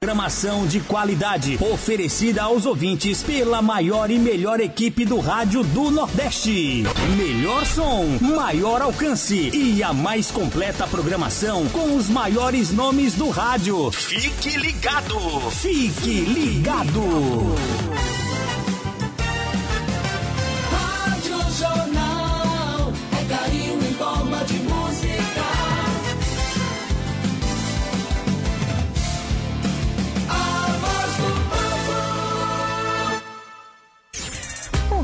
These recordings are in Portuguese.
Programação de qualidade oferecida aos ouvintes pela maior e melhor equipe do rádio do Nordeste. Melhor som, maior alcance e a mais completa programação com os maiores nomes do rádio. Fique ligado! Fique ligado!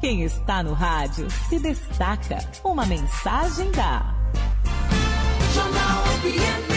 Quem está no rádio se destaca. Uma mensagem da Jornal FM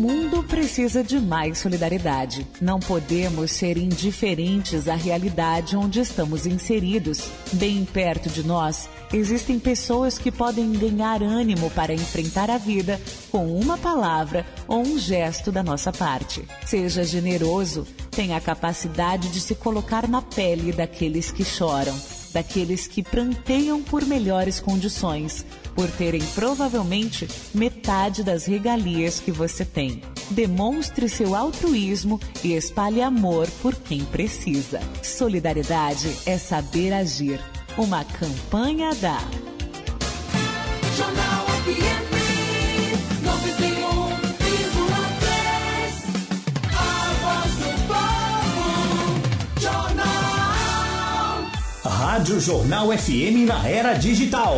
mundo precisa de mais solidariedade. Não podemos ser indiferentes à realidade onde estamos inseridos. Bem perto de nós, existem pessoas que podem ganhar ânimo para enfrentar a vida com uma palavra ou um gesto da nossa parte. Seja generoso, tenha a capacidade de se colocar na pele daqueles que choram daqueles que pranteiam por melhores condições, por terem provavelmente metade das regalias que você tem. Demonstre seu altruísmo e espalhe amor por quem precisa. Solidariedade é saber agir. Uma campanha da Jornal FM 91,3. A voz do povo. Jornal. Rádio Jornal FM na era digital.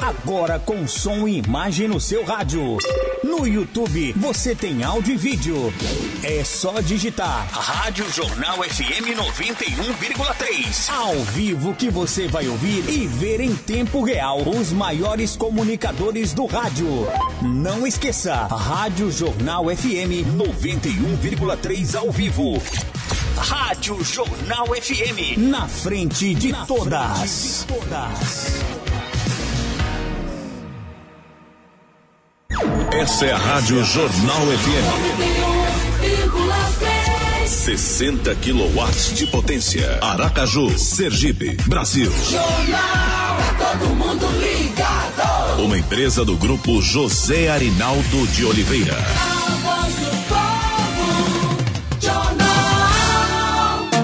Agora com som e imagem no seu rádio. No YouTube você tem áudio e vídeo. É só digitar Rádio Jornal FM 91,3. Ao vivo que você vai ouvir e ver em tempo real os maiores comunicadores do rádio. Não esqueça, Rádio Jornal FM 91,3 ao vivo. Rádio Jornal FM. Na frente de todas. Essa é a Rádio Jornal FM. 91,3. 60 quilowatts de potência. Aracaju, Sergipe, Brasil. Jornal. É todo mundo ligado. Uma empresa do grupo José Arinaldo de Oliveira.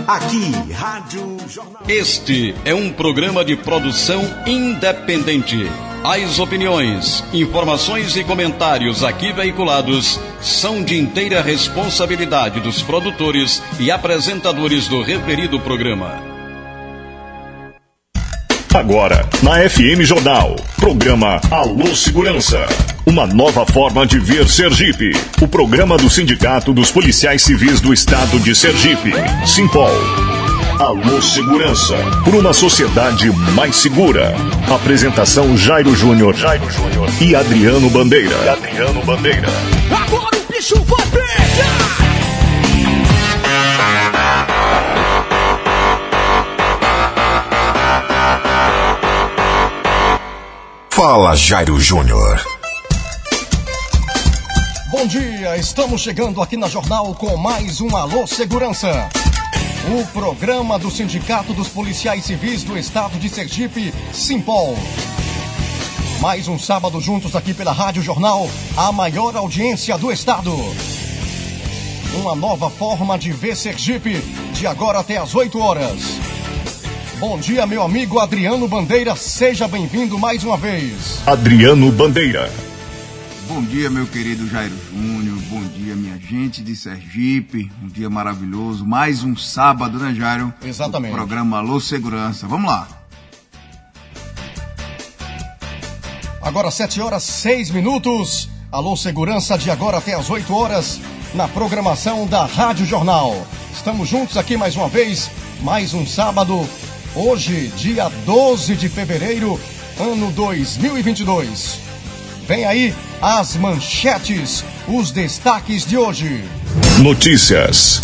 Aqui, Rádio Jornal. Este é um programa de produção independente. As opiniões, informações e comentários aqui veiculados são de inteira responsabilidade dos produtores e apresentadores do referido programa. Agora, na FM Jornal, programa Alô Segurança. Uma nova forma de ver Sergipe. O programa do Sindicato dos Policiais Civis do Estado de Sergipe, Simpol. Alô Segurança, por uma sociedade mais segura. Apresentação Jairo Júnior Jairo Júnior e Adriano Bandeira. E Adriano Bandeira. Agora o bicho vai pegar. Fala Jairo Júnior. Bom dia, estamos chegando aqui na Jornal com mais um Alô Segurança. O programa do Sindicato dos Policiais Civis do Estado de Sergipe, Simpol. Mais um sábado juntos aqui pela Rádio Jornal, a maior audiência do Estado. Uma nova forma de ver Sergipe, de agora até às 8 horas. Bom dia, meu amigo Adriano Bandeira, seja bem-vindo mais uma vez. Adriano Bandeira. Bom dia, meu querido Jairo Júnior. Bom dia, minha gente de Sergipe. Um dia maravilhoso. Mais um sábado, né, Jairo? Exatamente. O programa Alô Segurança. Vamos lá. Agora 7 horas 6 minutos. Alô Segurança de agora até às 8 horas na programação da Rádio Jornal. Estamos juntos aqui mais uma vez, mais um sábado. Hoje, dia 12 de fevereiro, ano 2022. Vem aí as manchetes, os destaques de hoje. Notícias.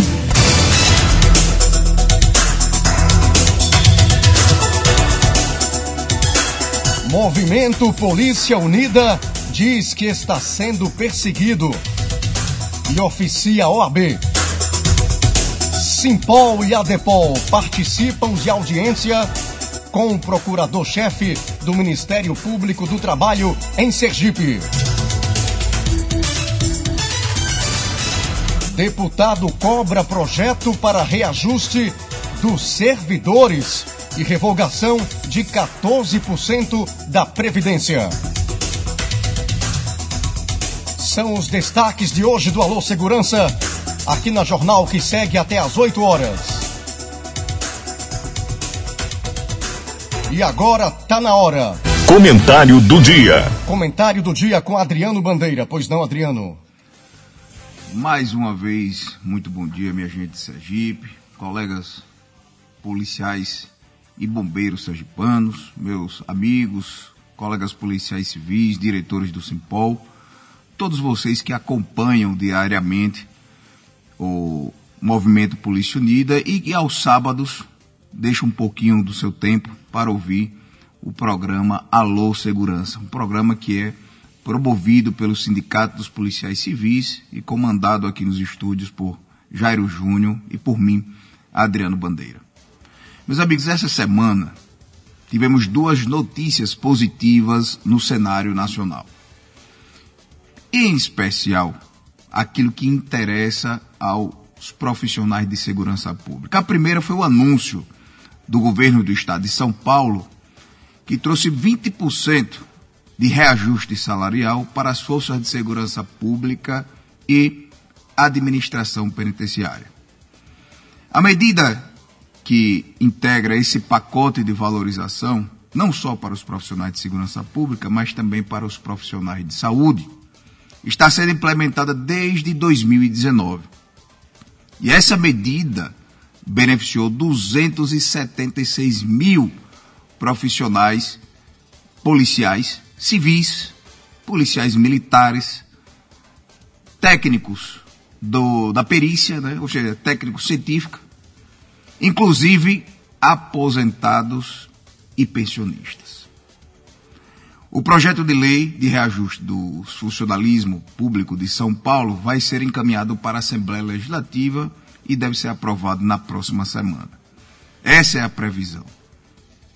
Movimento Polícia Unida diz que está sendo perseguido e oficia OAB. Simpol e Adepol participam de audiência com o procurador-chefe do Ministério Público do Trabalho em Sergipe. Deputado cobra projeto para reajuste dos servidores e revogação de 14% da Previdência. São os destaques de hoje do Alô Segurança, aqui na jornal que segue até às 8 horas. E agora tá na hora. Comentário do dia. Comentário do dia com Adriano Bandeira. Pois não, Adriano? Mais uma vez, muito bom dia, minha gente de Sergipe, colegas policiais e bombeiros sergipanos, meus amigos, colegas policiais civis, diretores do Simpol, todos vocês que acompanham diariamente o movimento Polícia Unida e que aos sábados deixam um pouquinho do seu tempo para ouvir o programa Alô Segurança, um programa que é promovido pelo Sindicato dos Policiais Civis e comandado aqui nos estúdios por Jairo Júnior e por mim, Adriano Bandeira. Meus amigos, essa semana tivemos duas notícias positivas no cenário nacional. Em especial, aquilo que interessa aos profissionais de segurança pública. A primeira foi o anúncio do governo do estado de São Paulo, que trouxe 20% de reajuste salarial para as forças de segurança pública e administração penitenciária. A medida que integra esse pacote de valorização, não só para os profissionais de segurança pública, mas também para os profissionais de saúde, está sendo implementada desde 2019. E essa medida beneficiou 276 mil profissionais policiais, civis, policiais militares, técnicos do, da perícia, né? ou seja, técnicos científicos, inclusive aposentados e pensionistas. O projeto de lei de reajuste do funcionalismo público de São Paulo vai ser encaminhado para a Assembleia Legislativa e deve ser aprovado na próxima semana. Essa é a previsão.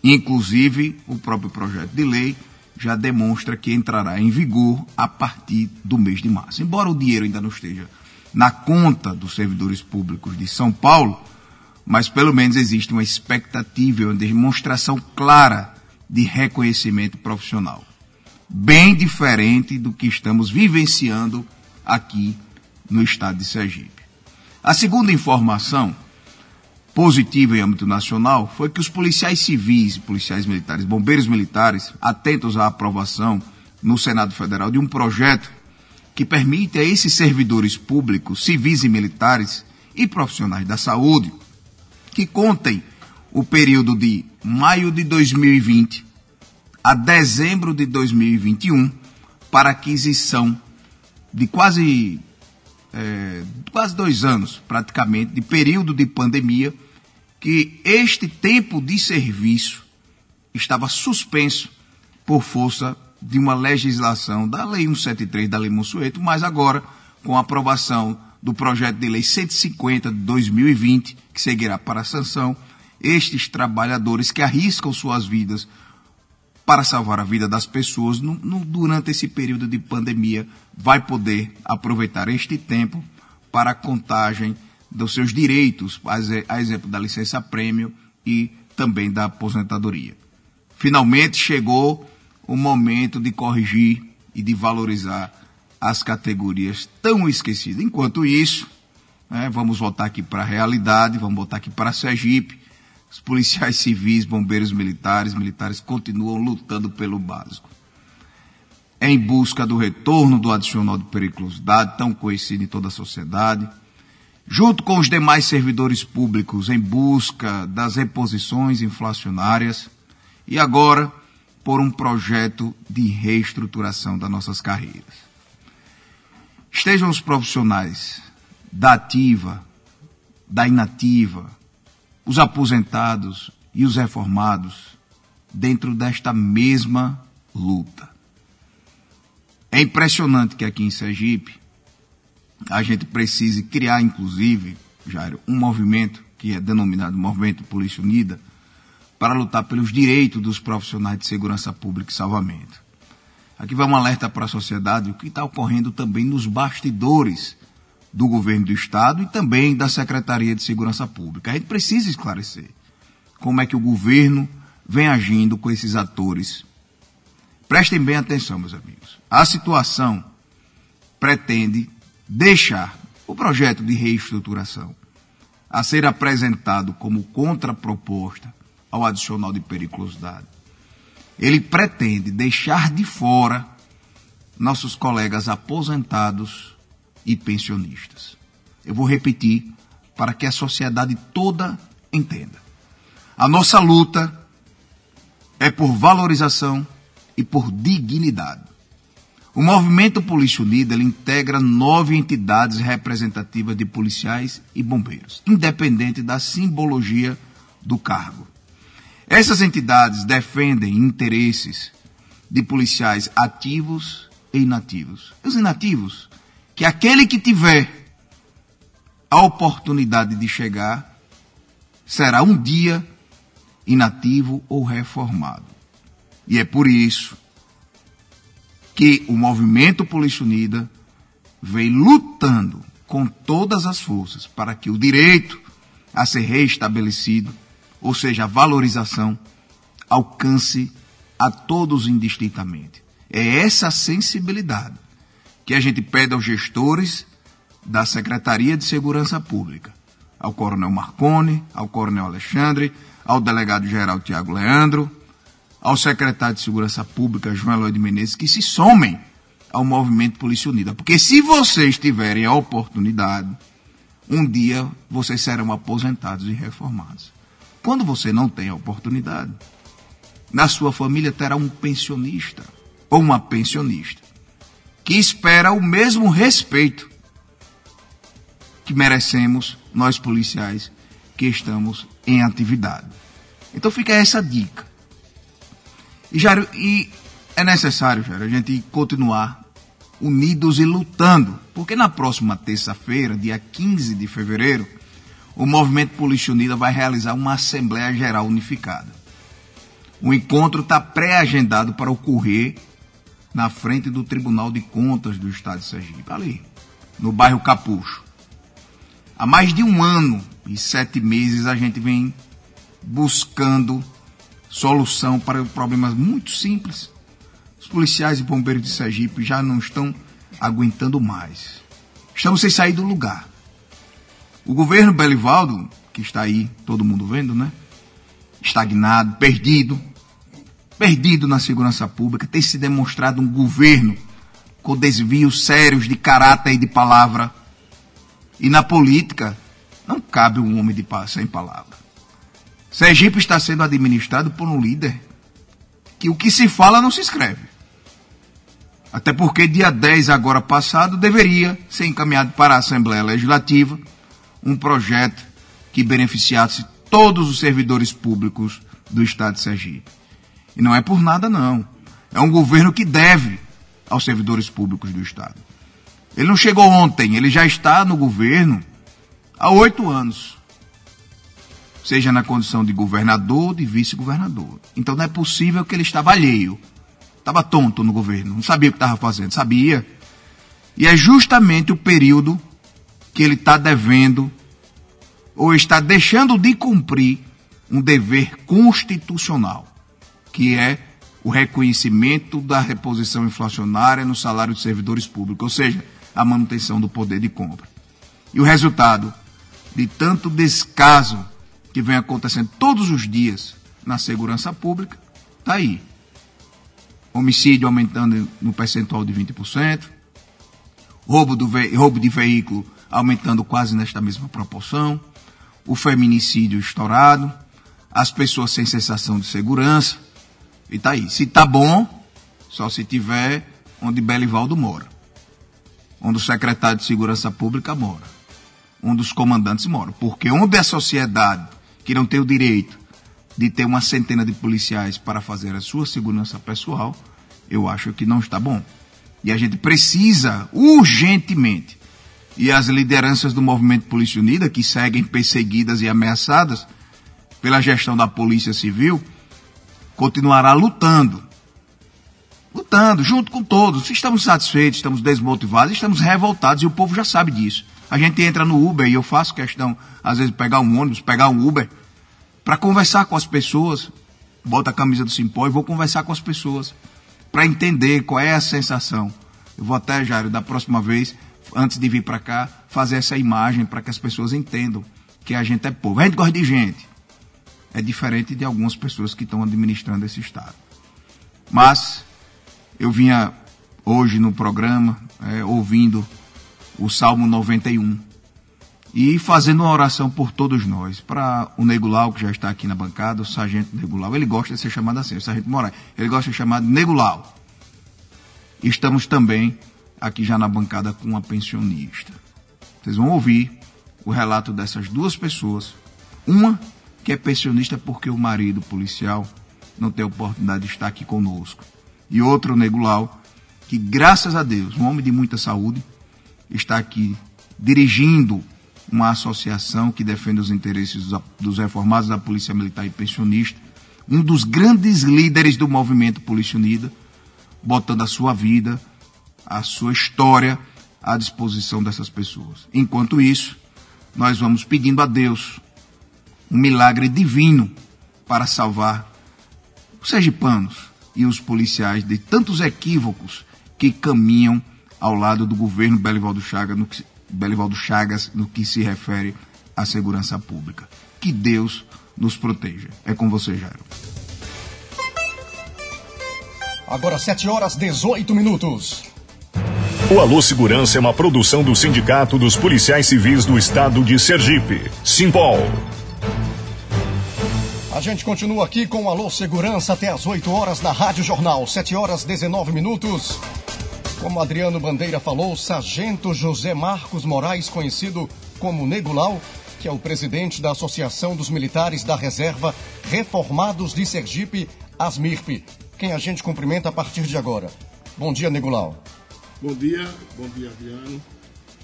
Inclusive, o próprio projeto de lei já demonstra que entrará em vigor a partir do mês de março. Embora o dinheiro ainda não esteja na conta dos servidores públicos de São Paulo, mas pelo menos existe uma expectativa, uma demonstração clara de reconhecimento profissional. Bem diferente do que estamos vivenciando aqui no estado de Sergipe. A segunda informação positiva em âmbito nacional foi que os policiais civis, policiais militares, bombeiros militares, atentos à aprovação no Senado Federal de um projeto que permite a esses servidores públicos, civis e militares e profissionais da saúde que contem o período de maio de 2020 a dezembro de 2021 para aquisição de quase é, quase dois anos, praticamente, de período de pandemia, que este tempo de serviço estava suspenso por força de uma legislação da Lei 173 da Lei Monsueto, mas agora, com a aprovação do projeto de lei 150 de 2020, que seguirá para a sanção, estes trabalhadores que arriscam suas vidas para salvar a vida das pessoas no, no, durante esse período de pandemia, vai poder aproveitar este tempo para a contagem dos seus direitos, a exemplo da licença prêmio e também da aposentadoria. Finalmente chegou o momento de corrigir e de valorizar as categorias tão esquecidas. Enquanto isso, né, vamos voltar aqui para a realidade, vamos voltar aqui para Sergipe, os policiais civis, bombeiros militares, militares continuam lutando pelo básico. Em busca do retorno do adicional de periculosidade, tão conhecido em toda a sociedade, junto com os demais servidores públicos em busca das reposições inflacionárias, e agora por um projeto de reestruturação das nossas carreiras. Estejam os profissionais da ativa, da inativa, os aposentados e os reformados dentro desta mesma luta. É impressionante que aqui em Sergipe a gente precise criar, inclusive, Jairo, um movimento que é denominado Movimento Polícia Unida, para lutar pelos direitos dos profissionais de segurança pública e salvamento. Aqui vai um alerta para a sociedade o que está ocorrendo também nos bastidores do governo do Estado e também da Secretaria de Segurança Pública. A gente precisa esclarecer como é que o governo vem agindo com esses atores. Prestem bem atenção, meus amigos. A situação pretende deixar o projeto de reestruturação a ser apresentado como contraproposta ao adicional de periculosidade. Ele pretende deixar de fora nossos colegas aposentados e pensionistas. Eu vou repetir para que a sociedade toda entenda. A nossa luta é por valorização e por dignidade. O movimento Polícia Unida integra nove entidades representativas de policiais e bombeiros, independente da simbologia do cargo. Essas entidades defendem interesses de policiais ativos e inativos. Os inativos, que aquele que tiver a oportunidade de chegar será um dia inativo ou reformado. E é por isso que o movimento Polícia Unida vem lutando com todas as forças para que o direito a ser reestabelecido, ou seja, a valorização, alcance a todos indistintamente. É essa sensibilidade que a gente pede aos gestores da Secretaria de Segurança Pública, ao Coronel Marconi, ao Coronel Alexandre, ao Delegado-Geral Tiago Leandro, ao secretário de Segurança Pública, João Eloy de Menezes, que se somem ao movimento Polícia Unida. Porque se vocês tiverem a oportunidade, um dia vocês serão aposentados e reformados. Quando você não tem a oportunidade, na sua família terá um pensionista ou uma pensionista que espera o mesmo respeito que merecemos nós policiais que estamos em atividade. Então fica essa dica. E, Jairo, e é necessário, Jairo, a gente continuar unidos e lutando, porque na próxima terça-feira, dia 15 de fevereiro, o Movimento Polícia Unida vai realizar uma Assembleia Geral Unificada. O encontro está pré-agendado para ocorrer na frente do Tribunal de Contas do Estado de Sergipe, ali, no bairro Capucho. Há mais de um ano e sete meses a gente vem buscando solução para problemas muito simples. Os policiais e bombeiros de Sergipe já não estão aguentando mais. Estamos sem sair do lugar. O governo Belivaldo, que está aí, todo mundo vendo, né? Estagnado, perdido, perdido na segurança pública, tem se demonstrado um governo com desvios sérios de caráter e de palavra. E na política, não cabe um homem de sem palavra. Sergipe está sendo administrado por um líder que o que se fala não se escreve. Até porque dia 10 agora passado deveria ser encaminhado para a Assembleia Legislativa um projeto que beneficiasse todos os servidores públicos do Estado de Sergipe. E não é por nada não. É um governo que deve aos servidores públicos do Estado. Ele não chegou ontem, ele já está no governo há oito anos. Seja na condição de governador de vice-governador. Então não é possível que ele estava alheio. Estava tonto no governo, não sabia o que estava fazendo. Sabia. E é justamente o período que ele está devendo ou está deixando de cumprir um dever constitucional, que é o reconhecimento da reposição inflacionária no salário de servidores públicos, ou seja, a manutenção do poder de compra. E o resultado de tanto descaso que vem acontecendo todos os dias na segurança pública está aí. Homicídio aumentando no percentual de 20%, roubo, do roubo de veículo aumentando quase nesta mesma proporção, o feminicídio estourado, as pessoas sem sensação de segurança. E tá aí. Se tá bom, só se tiver onde Belivaldo mora. Onde o secretário de Segurança Pública mora. Onde os comandantes moram. Porque onde a sociedade, que não tem o direito de ter uma centena de policiais para fazer a sua segurança pessoal, eu acho que não está bom. E a gente precisa urgentemente, e as lideranças do movimento Polícia Unida, que seguem perseguidas e ameaçadas pela gestão da Polícia Civil, continuará lutando. Lutando, junto com todos. Estamos satisfeitos, estamos desmotivados, estamos revoltados e o povo já sabe disso. A gente entra no Uber e eu faço questão, às vezes, pegar um ônibus, pegar um Uber, para conversar com as pessoas. Bota a camisa do Simpó e vou conversar com as pessoas para entender qual é a sensação. Eu vou até, Jairo, da próxima vez, antes de vir para cá, fazer essa imagem para que as pessoas entendam que a gente é povo. A gente gosta de gente. É diferente de algumas pessoas que estão administrando esse Estado. Mas eu vinha hoje no programa é, ouvindo o Salmo 91 e fazendo uma oração por todos nós. Para o Negulau, que já está aqui na bancada, o Sargento Negulau, ele gosta de ser chamado assim, o Sargento Moraes, ele gosta de ser chamado Negulau. Estamos também aqui já na bancada com uma pensionista. Vocês vão ouvir o relato dessas duas pessoas. Uma que é pensionista porque o marido policial não tem oportunidade de estar aqui conosco. E outro, o Negulau, que graças a Deus, um homem de muita saúde, está aqui dirigindo uma associação que defende os interesses dos reformados da Polícia Militar e Pensionista, um dos grandes líderes do movimento Polícia Unida, botando a sua vida, a sua história à disposição dessas pessoas. Enquanto isso, nós vamos pedindo a Deus um milagre divino para salvar os sergipanos e os policiais de tantos equívocos que caminham ao lado do governo Belivaldo Chagas no que, Belivaldo Chagas no que se refere à segurança pública. Que Deus nos proteja. É com você, Jairo. Agora 7 horas 18 minutos. O Alô Segurança é uma produção do Sindicato dos Policiais Civis do Estado de Sergipe, Simpol. A gente continua aqui com o Alô Segurança até as 8 horas na Rádio Jornal, 7 horas 19 minutos. Como Adriano Bandeira falou, Sargento José Marcos Moraes, conhecido como Negulau, que é o presidente da Associação dos Militares da Reserva Reformados de Sergipe, ASMIRP, quem a gente cumprimenta a partir de agora. Bom dia, Negulau. Bom dia, bom dia, Adriano.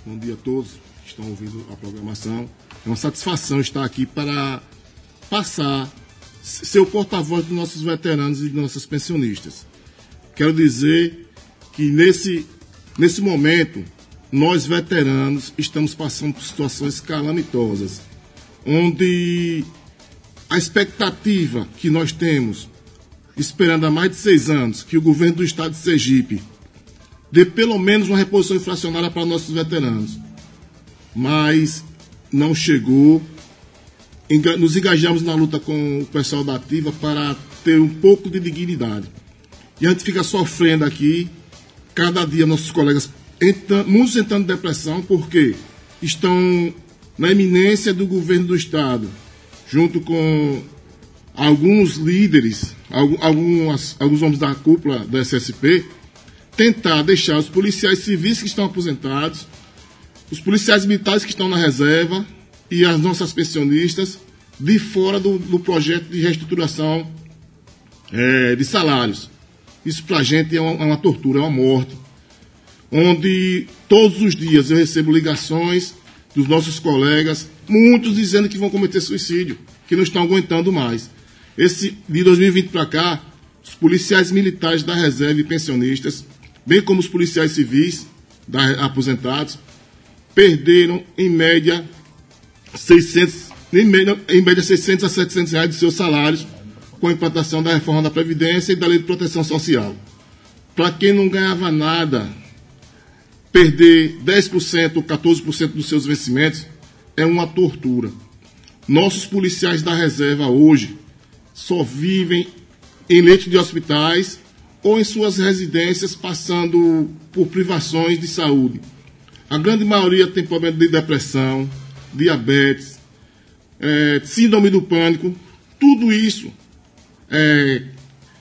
Bom dia a todos que estão ouvindo a programação. É uma satisfação estar aqui para passar, ser o porta-voz dos nossos veteranos e dos nossos pensionistas. Quero dizer que nesse, nesse momento, nós veteranos estamos passando por situações calamitosas, onde a expectativa que nós temos, esperando há mais de seis anos, que o governo do estado de Sergipe dê pelo menos uma reposição inflacionária para nossos veteranos. Mas não chegou. Nos engajamos na luta com o pessoal da Ativa para ter um pouco de dignidade. E a gente fica sofrendo aqui cada dia nossos colegas entram, muitos entrando em depressão porque estão na eminência do governo do Estado, junto com alguns líderes, alguns, alguns homens da cúpula do SSP, tentar deixar os policiais civis que estão aposentados, os policiais militares que estão na reserva e as nossas pensionistas de fora do, do projeto de reestruturação é, de salários. Isso para a gente é uma, é uma tortura, é uma morte. Onde todos os dias eu recebo ligações dos nossos colegas, muitos dizendo que vão cometer suicídio, que não estão aguentando mais. Esse de 2020 para cá, os policiais militares da reserva e pensionistas, bem como os policiais civis da, aposentados, perderam em média 600, em média, em média 600 a 700 reais de seus salários com a implantação da reforma da Previdência e da Lei de Proteção Social. Para quem não ganhava nada, perder 10% ou 14% dos seus vencimentos é uma tortura. Nossos policiais da reserva hoje só vivem em leitos de hospitais ou em suas residências passando por privações de saúde. A grande maioria tem problema de depressão, diabetes, é, síndrome do pânico. Tudo isso é,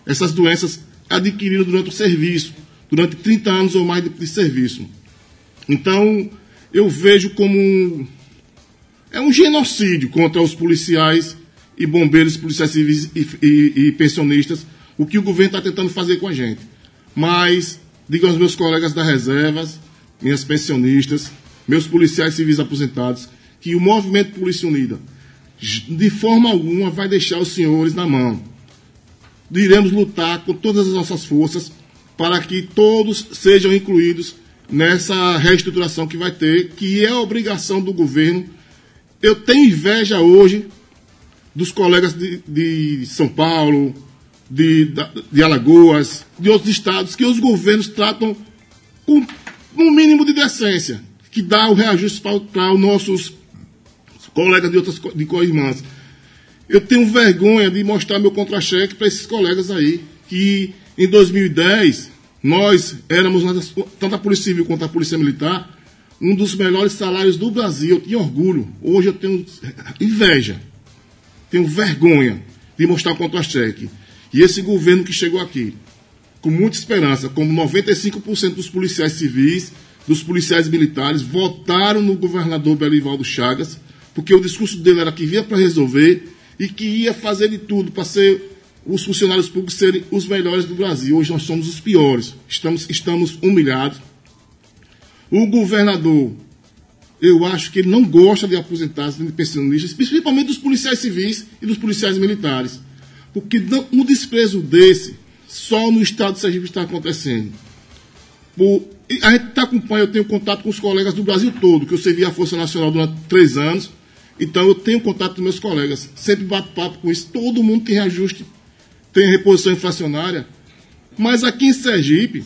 essas doenças adquiridas durante o serviço, durante 30 anos ou mais de, de serviço. Então, eu vejo como um, é um genocídio contra os policiais e bombeiros, policiais civis e, e, e pensionistas, o que o governo está tentando fazer com a gente. Mas, digo aos meus colegas das reservas, minhas pensionistas, meus policiais civis aposentados, que o movimento Polícia Unida, de forma alguma, vai deixar os senhores na mão. Iremos lutar com todas as nossas forças para que todos sejam incluídos nessa reestruturação que vai ter, que é obrigação do governo. Eu tenho inveja hoje dos colegas de, de São Paulo, de, de Alagoas, de outros estados, que os governos tratam com um mínimo de decência, que dá o reajuste para os nossos colegas de outras de co-irmãs. Eu tenho vergonha de mostrar meu contra-cheque para esses colegas aí, que em 2010 nós éramos, tanto a Polícia Civil quanto a Polícia Militar, um dos melhores salários do Brasil. Eu tinha orgulho. Hoje eu tenho inveja. Tenho vergonha de mostrar o contra-cheque. E esse governo que chegou aqui, com muita esperança, como 95% dos policiais civis, dos policiais militares, votaram no governador Belivaldo Chagas, porque o discurso dele era que vinha para resolver e que ia fazer de tudo para ser os funcionários públicos serem os melhores do Brasil. Hoje nós somos os piores. Estamos, estamos humilhados. O governador, eu acho que ele não gosta de aposentados nem de pensionistas, principalmente dos policiais civis e dos policiais militares. Porque um desprezo desse, só no estado de Sergipe está acontecendo. Por, a gente acompanha, eu tenho contato com os colegas do Brasil todo, que eu servi a Força Nacional durante três anos, então eu tenho contato com meus colegas, sempre bato papo com isso, todo mundo tem reajuste, tem reposição inflacionária, mas aqui em Sergipe,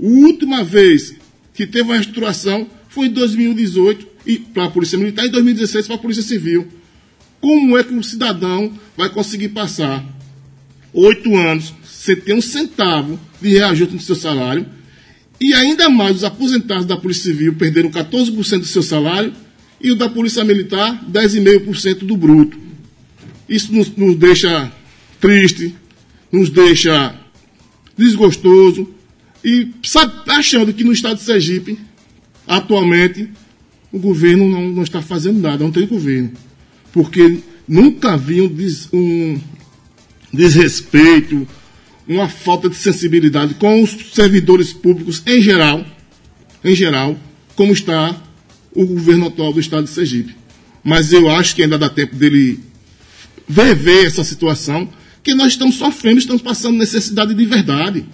a última vez que teve uma reestruturação foi em 2018 e para a Polícia Militar e em 2016 para a Polícia Civil. Como é que um cidadão vai conseguir passar oito anos sem ter um centavo de reajuste no seu salário e ainda mais os aposentados da Polícia Civil perderam 14% do seu salário e o da Polícia Militar 10,5% do bruto. Isso nos, nos deixa triste, nos deixa desgostoso e sabe, achando que no estado de Sergipe, atualmente, o governo não, não está fazendo nada, não tem governo. Porque nunca vi um, des, um desrespeito, uma falta de sensibilidade com os servidores públicos em geral, em geral, como está o governo atual do estado de Sergipe. Mas eu acho que ainda dá tempo dele rever essa situação, que nós estamos sofrendo, estamos passando necessidade de verdade.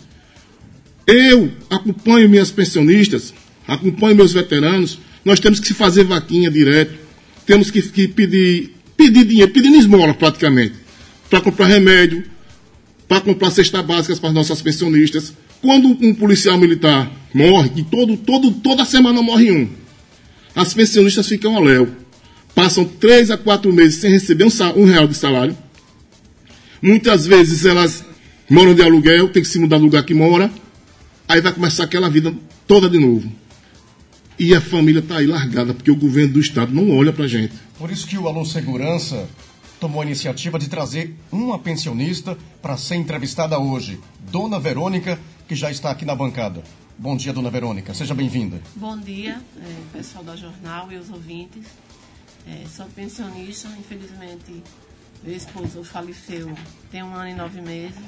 Eu acompanho minhas pensionistas, acompanho meus veteranos, nós temos que fazer vaquinha direto, temos que, que pedir, pedir dinheiro, pedindo esmola praticamente, para comprar remédio, para comprar cestas básicas para as nossas pensionistas. Quando um policial militar morre, e todo, todo, toda semana morre um, as pensionistas ficam ao léu. Passam três a quatro meses sem receber um, um real de salário. Muitas vezes elas moram de aluguel, tem que se mudar do lugar que mora. Aí vai começar aquela vida toda de novo. E a família está aí largada, porque o governo do Estado não olha para gente. Por isso que o Alô Segurança tomou a iniciativa de trazer uma pensionista para ser entrevistada hoje, Dona Verônica, que já está aqui na bancada. Bom dia, Dona Verônica. Seja bem-vinda. Bom dia, é, pessoal da jornal e os ouvintes. É, sou pensionista, infelizmente, meu esposo faleceu tem um ano e nove meses.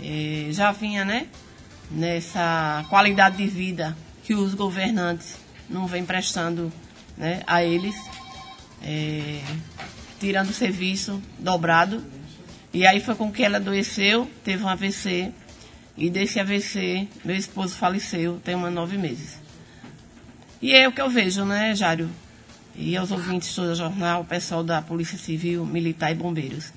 É, já vinha, né, nessa qualidade de vida que os governantes não vêm prestando né, a eles. É, tirando serviço dobrado. E aí foi com que ela adoeceu, teve um AVC. E desse AVC, meu esposo faleceu, tem uma nove meses. E é o que eu vejo, né, Jário? E aos ouvintes do jornal, o pessoal da Polícia Civil, Militar e Bombeiros.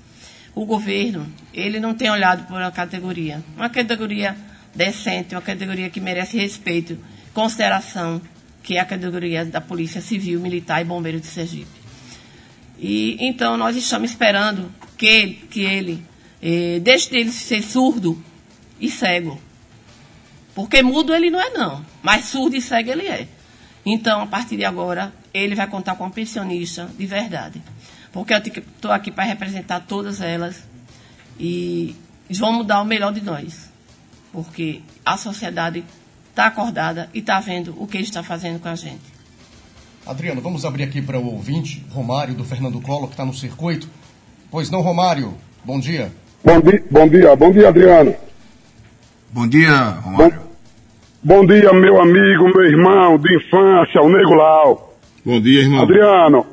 O governo, ele não tem olhado por uma categoria. Uma categoria decente, uma categoria que merece respeito, consideração, que é a categoria da Polícia Civil, Militar e Bombeiros de Sergipe. E então nós estamos esperando que que ele eh, deixe dele ser surdo e cego. Porque mudo ele não é não, mas surdo e cego ele é. Então, a partir de agora, ele vai contar com um pensionista de verdade. Porque eu estou aqui para representar todas elas. E vamos dar o melhor de nós. Porque a sociedade está acordada e está vendo o que ele está fazendo com a gente. Adriano, vamos abrir aqui para o ouvinte, Romário do Fernando Collor, que está no circuito. Pois não, Romário, bom dia. Bom, di bom dia, bom dia, Adriano. Bom dia, Romário. Bom, bom dia, meu amigo, meu irmão de infância, o Nego Lau. Bom dia, irmão. Adriano,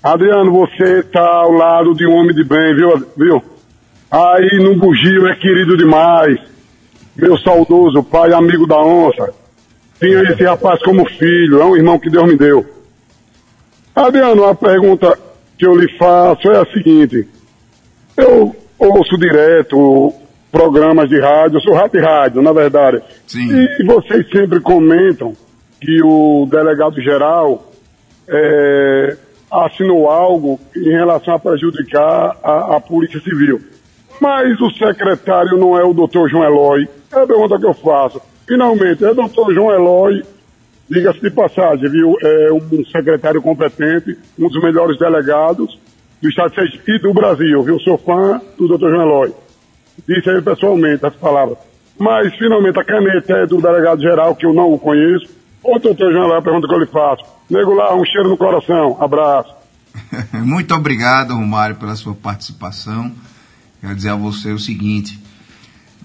Adriano, você está ao lado de um homem de bem, viu? viu? Aí no Bugio é querido demais. Meu saudoso pai, amigo da onça. Tinha esse rapaz como filho, é um irmão que Deus me deu. Adriano, a pergunta que eu lhe faço é a seguinte. Eu ouço direto programas de rádio, eu sou rato de rádio, na verdade. Sim. E vocês sempre comentam que o delegado geral é, assinou algo em relação a prejudicar a, a Polícia Civil. Mas o secretário não é o doutor João Eloy. É a pergunta que eu faço. Finalmente, é o doutor João Eloy, diga-se de passagem, viu? É um secretário competente, um dos melhores delegados do Estado de Sergipe e do Brasil, viu? Sou fã do doutor João Eloy. Disse aí pessoalmente as palavras. Mas, finalmente, a caneta é do delegado geral, que eu não o conheço. Ô, doutor João a pergunta que eu lhe faço. Nego lá, um cheiro no coração. Abraço. Muito obrigado, Romário, pela sua participação. Quero dizer a você o seguinte: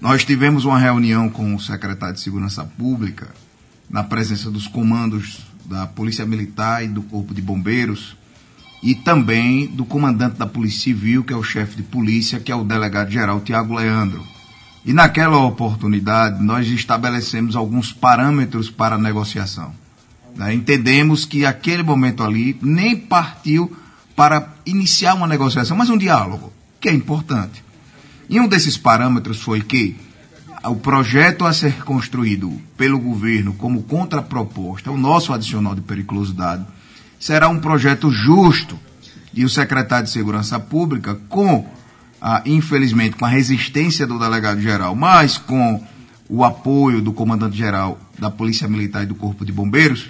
nós tivemos uma reunião com o secretário de Segurança Pública, na presença dos comandos da Polícia Militar e do Corpo de Bombeiros, e também do comandante da Polícia Civil, que é o chefe de polícia, que é o delegado-geral Tiago Leandro. E naquela oportunidade, nós estabelecemos alguns parâmetros para a negociação. Né? Entendemos que aquele momento ali nem partiu para iniciar uma negociação, mas um diálogo, que é importante. E um desses parâmetros foi que o projeto a ser construído pelo governo como contraproposta, o nosso adicional de periculosidade, será um projeto justo. E o secretário de Segurança Pública, com, infelizmente, com a resistência do delegado-geral, mas com o apoio do comandante-geral da Polícia Militar e do Corpo de Bombeiros,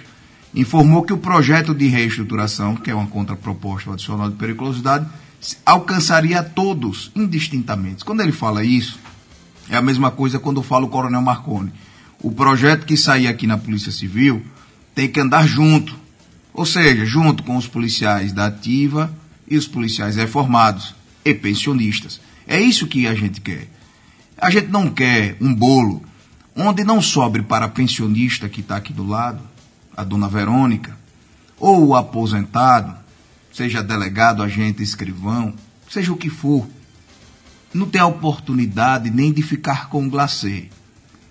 informou que o projeto de reestruturação, que é uma contraproposta adicional de periculosidade, alcançaria todos, indistintamente. Quando ele fala isso, é a mesma coisa quando fala o Coronel Marconi. O projeto que sair aqui na Polícia Civil tem que andar junto, ou seja, junto com os policiais da ativa e os policiais reformados e pensionistas. É isso que a gente quer. A gente não quer um bolo onde não sobre para a pensionista que está aqui do lado, a dona Verônica, ou o aposentado, seja delegado, agente, escrivão, seja o que for, não tem a oportunidade nem de ficar com o glacê.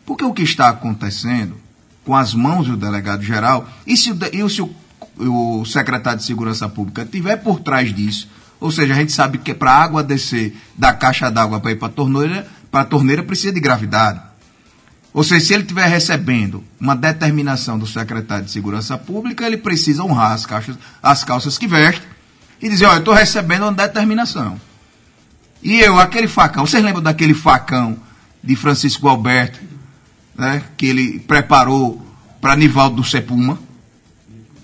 Porque o que está acontecendo com as mãos do delegado geral, e se, e se o, o secretário de Segurança Pública tiver por trás disso, ou seja, a gente sabe que para a água descer da caixa d'água para ir para a torneira, para a torneira precisa de gravidade. Ou seja, se ele estiver recebendo uma determinação do secretário de Segurança Pública, ele precisa honrar as, caixas, as calças que veste e dizer, olha, eu estou recebendo uma determinação. E eu, aquele facão, vocês lembram daquele facão de Francisco Alberto, né, que ele preparou para Nivaldo do Sepuma?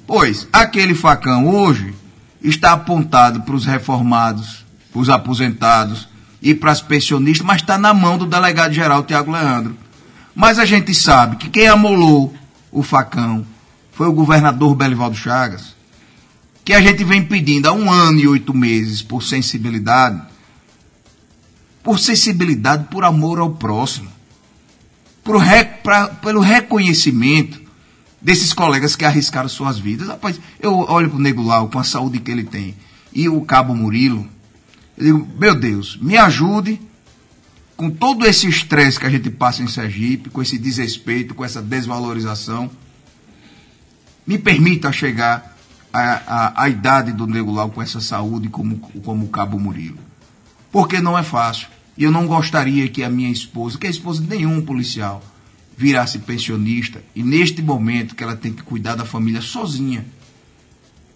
Pois, aquele facão hoje está apontado para os reformados, para os aposentados e para as pensionistas, mas está na mão do delegado-geral Tiago Leandro. Mas a gente sabe que quem amolou o facão foi o governador Belivaldo Chagas, que a gente vem pedindo há um ano e oito meses por sensibilidade, por sensibilidade, por amor ao próximo, por pelo reconhecimento desses colegas que arriscaram suas vidas. Rapaz, eu olho para o Nego Lau com a saúde que ele tem e o Cabo Murilo, eu digo, meu Deus, me ajude com todo esse estresse que a gente passa em Sergipe, com esse desrespeito, com essa desvalorização, me permita chegar à, à, à idade do Nego Lau com essa saúde como, como o Cabo Murilo. Porque não é fácil. E eu não gostaria que a minha esposa, que a esposa de nenhum policial, virasse pensionista e neste momento que ela tem que cuidar da família sozinha,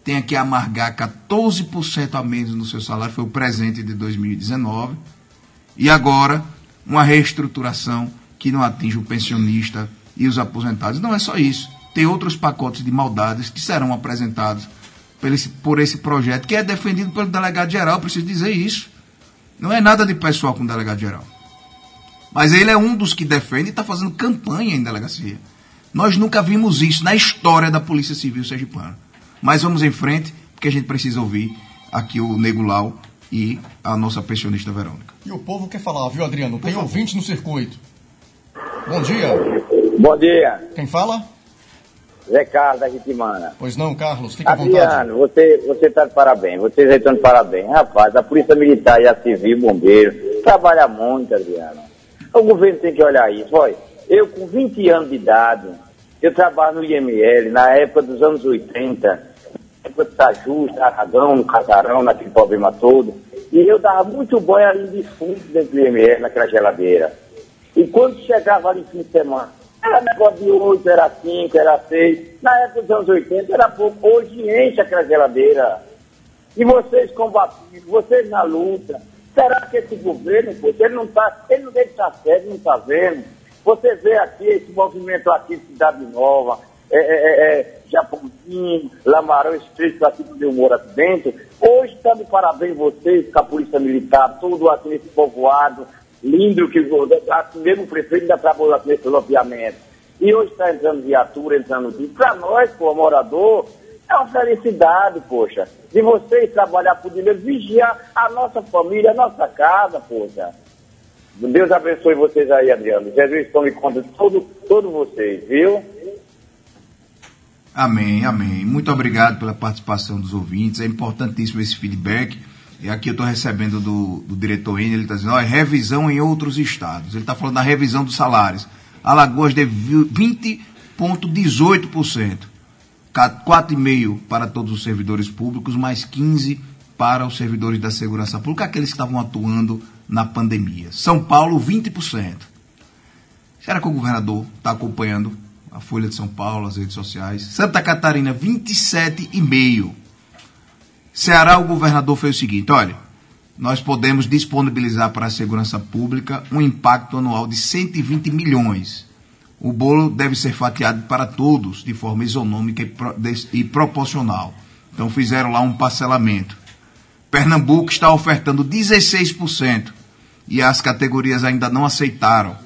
tenha que amargar 14% a menos no seu salário, foi o presente de 2019 e agora, uma reestruturação que não atinge o pensionista e os aposentados. Não é só isso. Tem outros pacotes de maldades que serão apresentados por esse, por esse projeto, que é defendido pelo delegado geral, preciso dizer isso. Não é nada de pessoal com o delegado geral. Mas ele é um dos que defende e está fazendo campanha em delegacia. Nós nunca vimos isso na história da Polícia Civil Sergipana. Mas vamos em frente, porque a gente precisa ouvir aqui o Nego Lau e a nossa pensionista Verônica. E o povo quer falar, viu, Adriano? Tem ouvinte no circuito. Bom dia. Bom dia. Quem fala? Zé Carlos da Ritimana. Pois não, Carlos, fica à vontade. Adriano, você, você tá de parabéns, vocês estão de parabéns. Rapaz, a Polícia Militar e a Civil, Bombeiro, trabalha muito, Adriano. O governo tem que olhar isso. Olha, eu com 20 anos de idade, eu trabalho no IML, na época dos anos 80, na época de Sajusta, Aragão, no Casarão, naquele problema todo. E eu dava muito banho ali de fundo dentro do IML, naquela geladeira. E quando chegava ali fim de semana, era negócio de 8, era 5, era 6. Na época dos anos 80 era pouco. Hoje enche aquela geladeira. E vocês combatendo, vocês na luta. Será que esse governo, pô, ele não tá, ele não deve estar certo, não está vendo? Você vê aqui esse movimento aqui de Cidade Nova, é, é, é, é, Japonzinho, Lamarão, Estreito aqui do meu moro aqui dentro. Hoje está parabéns vocês com a Polícia Militar, tudo aqui nesse povoado lindo que assim, mesmo o prefeito ainda trabalhou aqui nesse loteamento. E hoje está entrando viatura, entrando tudo. Para nós, pô, morador, é uma felicidade, poxa, de vocês trabalhar por dinheiro, vigiar a nossa família, a nossa casa, poxa. Deus abençoe vocês aí, Adriano. Jesus tome conta de todo, todos vocês, viu? Amém, amém. Muito obrigado pela participação dos ouvintes. É importantíssimo esse feedback. E aqui eu estou recebendo do, do diretor N, ele está dizendo, ó, é revisão em outros estados. Ele está falando da revisão dos salários. Alagoas deve 20,18%. 4,5% para todos os servidores públicos, mais 15% para os servidores da segurança pública, aqueles que estavam atuando na pandemia. São Paulo, 20%. Será que o governador está acompanhando a Folha de São Paulo, as redes sociais? Santa Catarina, 27,5%. Ceará, o governador fez o seguinte: olha, nós podemos disponibilizar para a segurança pública um impacto anual de 120 milhões. O bolo deve ser fatiado para todos de forma isonômica e, proporcional. Então fizeram lá um parcelamento. Pernambuco está ofertando 16% e as categorias ainda não aceitaram,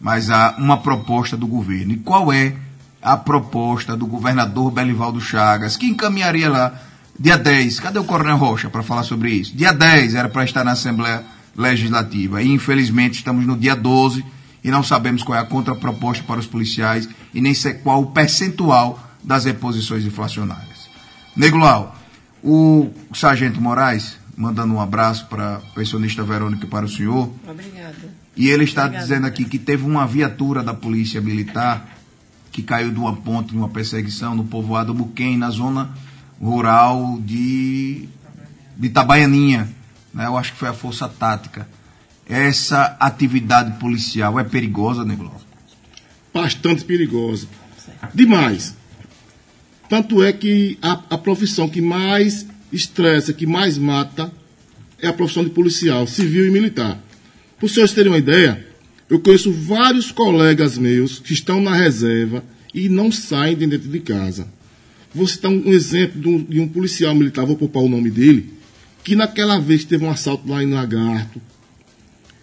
mas há uma proposta do governo. E qual é a proposta do governador Belivaldo Chagas, que encaminharia lá dia 10? Cadê o Coronel Rocha para falar sobre isso? Dia 10 era para estar na Assembleia Legislativa e infelizmente estamos no dia 12 e não sabemos qual é a contraproposta para os policiais e nem sei qual o percentual das reposições inflacionárias. Negulau, o Sargento Moraes, mandando um abraço para a pensionista Verônica e para o senhor. Obrigada. E ele está Obrigada. dizendo aqui que teve uma viatura da Polícia Militar que caiu de uma ponte, de uma perseguição no povoado Buquém, na zona rural de, de Itabaianinha. Né? Eu acho que foi a Força Tática. Essa atividade policial é perigosa, Neglau? bastante perigosa. Demais. Tanto é que a, a profissão que mais estressa, que mais mata, é a profissão de policial, civil e militar. Para os senhores terem uma ideia, eu conheço vários colegas meus que estão na reserva e não saem de dentro de casa. Vou citar um, exemplo de um, de um policial militar, vou poupar o nome dele, que naquela vez teve um assalto lá em Lagarto,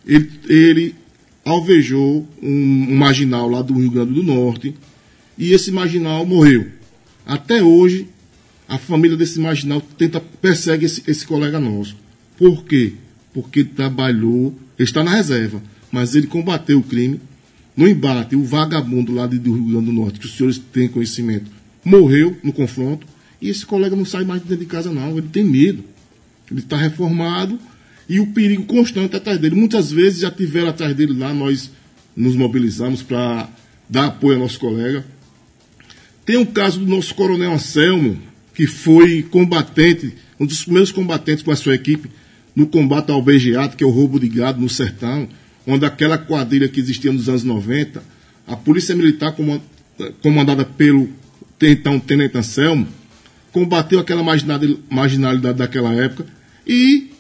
ele, ele alvejou um, um marginal lá do Rio Grande do Norte e esse marginal morreu. Até hoje, a família desse marginal tenta, persegue esse, esse colega nosso. Por quê? Porque trabalhou, ele está na reserva, mas ele combateu o crime. No embate, o vagabundo lá do Rio Grande do Norte, que os senhores têm conhecimento, morreu no confronto. E esse colega não sai mais de dentro de casa, não. Ele tem medo. Ele está reformado e o perigo constante atrás dele. Muitas vezes já tiveram atrás dele lá, nós nos mobilizamos para dar apoio ao nosso colega. Tem o caso do nosso coronel Anselmo, que foi combatente, um dos primeiros combatentes com a sua equipe no combate ao bejeado, que é o roubo de gado no sertão, onde aquela quadrilha que existia nos anos 90, a Polícia Militar, coman- comandada pelo então Tenente Anselmo, combateu aquela marginalidade daquela época e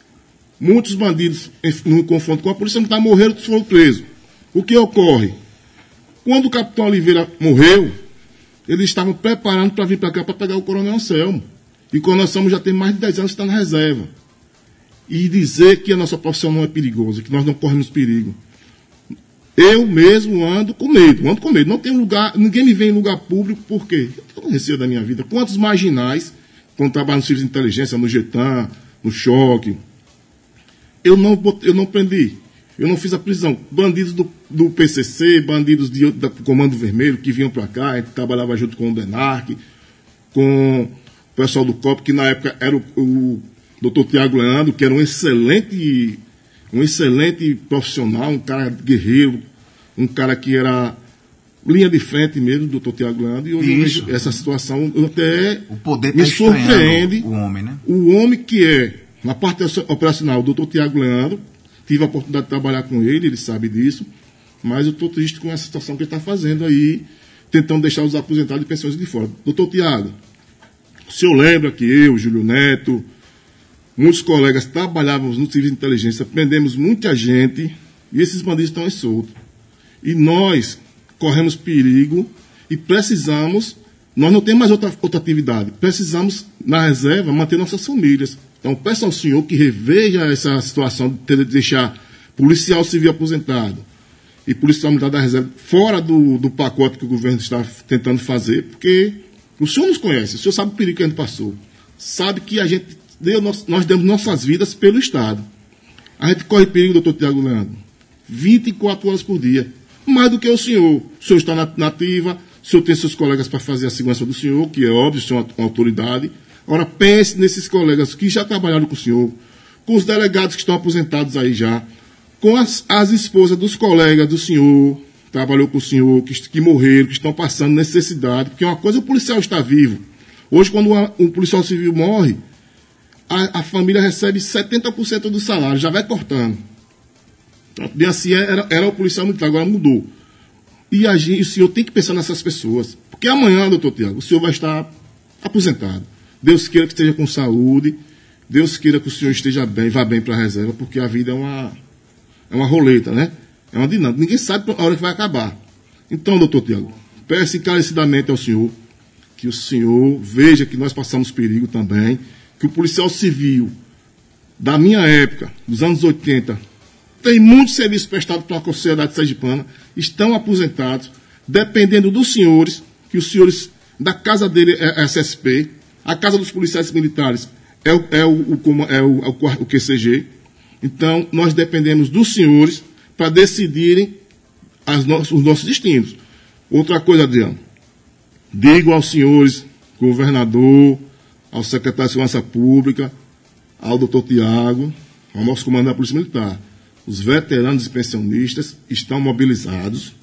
muitos bandidos no confronto com a Polícia Militar morreram e foram presos. O que ocorre? Quando o capitão Oliveira morreu, eles estavam preparando para vir para cá para pegar o coronel Anselmo. E o coronel Anselmo já tem mais de 10 anos que está na reserva. E dizer que a nossa profissão não é perigosa, que nós não corremos perigo. Eu mesmo ando com medo, ando com medo. Não tem lugar, ninguém me vê em lugar público, por quê? Eu tenho receio da minha vida. Quantos marginais, quando trabalham no serviço de inteligência, no Getan, no choque, eu não, eu não prendi. Eu não fiz a prisão. Bandidos do, do PCC, bandidos de, do Comando Vermelho que vinham para cá, a gente trabalhava junto com o Denarc, com o pessoal do COP, que na época era o, o doutor Tiago Leandro, que era um excelente, um excelente profissional, um cara guerreiro, um cara que era linha de frente mesmo, do doutor Tiago Leandro, e hoje eu vejo essa situação, eu até O poder me tá surpreende estranhando o homem, né? o homem que é, na parte operacional, o doutor Tiago Leandro, tive a oportunidade de trabalhar com ele, ele sabe disso, mas eu estou triste com essa situação que ele está fazendo aí, tentando deixar os aposentados e pensionistas de fora. Doutor Tiago, o senhor lembra que eu, Júlio Neto, muitos colegas trabalhávamos no serviço de inteligência, prendemos muita gente e esses bandidos estão soltos. E nós corremos perigo e precisamos, nós não temos mais outra, outra atividade, precisamos, na reserva, manter nossas famílias. Então, peço ao senhor que reveja essa situação de ter de deixar policial civil aposentado e policial militar da reserva fora do, do pacote que o governo está tentando fazer, porque o senhor nos conhece, o senhor sabe o perigo que a gente passou, sabe que a gente deu, nós, nós demos nossas vidas pelo Estado. A gente corre perigo, doutor Tiago Leandro, 24 horas por dia. Mais do que o senhor. O senhor está na nativa, o senhor tem seus colegas para fazer a segurança do senhor, que é óbvio, o senhor é uma autoridade. Agora pense nesses colegas que já trabalharam com o senhor, com os delegados que estão aposentados aí já, com as, as esposas dos colegas do senhor, trabalhou com o senhor, que, que morreram, que estão passando necessidade, porque uma coisa é o policial estar vivo. Hoje, quando uma- um policial civil morre, a, a família recebe 70% do salário, já vai cortando. Bem assim era, era o policial militar, agora mudou. E a o senhor tem que pensar nessas pessoas. Porque amanhã, doutor Tiago, o senhor vai estar aposentado. Deus queira que esteja com saúde. Deus queira que o senhor esteja bem, vá bem para a reserva, porque a vida é uma, é uma roleta, né? É uma dinâmica. Ninguém sabe a hora que vai acabar. Então, doutor Tiago, peço encarecidamente ao senhor que o senhor veja que nós passamos perigo também, que o policial civil da minha época, dos anos 80, tem muito serviço prestado pela sociedade sergipana, estão aposentados, dependendo dos senhores, que os senhores da casa dele é a SSP, a casa dos policiais militares é o, é o, é o, é o QCG. Então, nós dependemos dos senhores para decidirem no- os nossos destinos. Outra coisa, Adriano, digo aos senhores, governador, ao secretário de Segurança Pública, ao doutor Tiago, ao nosso comandante da Polícia Militar. Os veteranos e pensionistas estão mobilizados.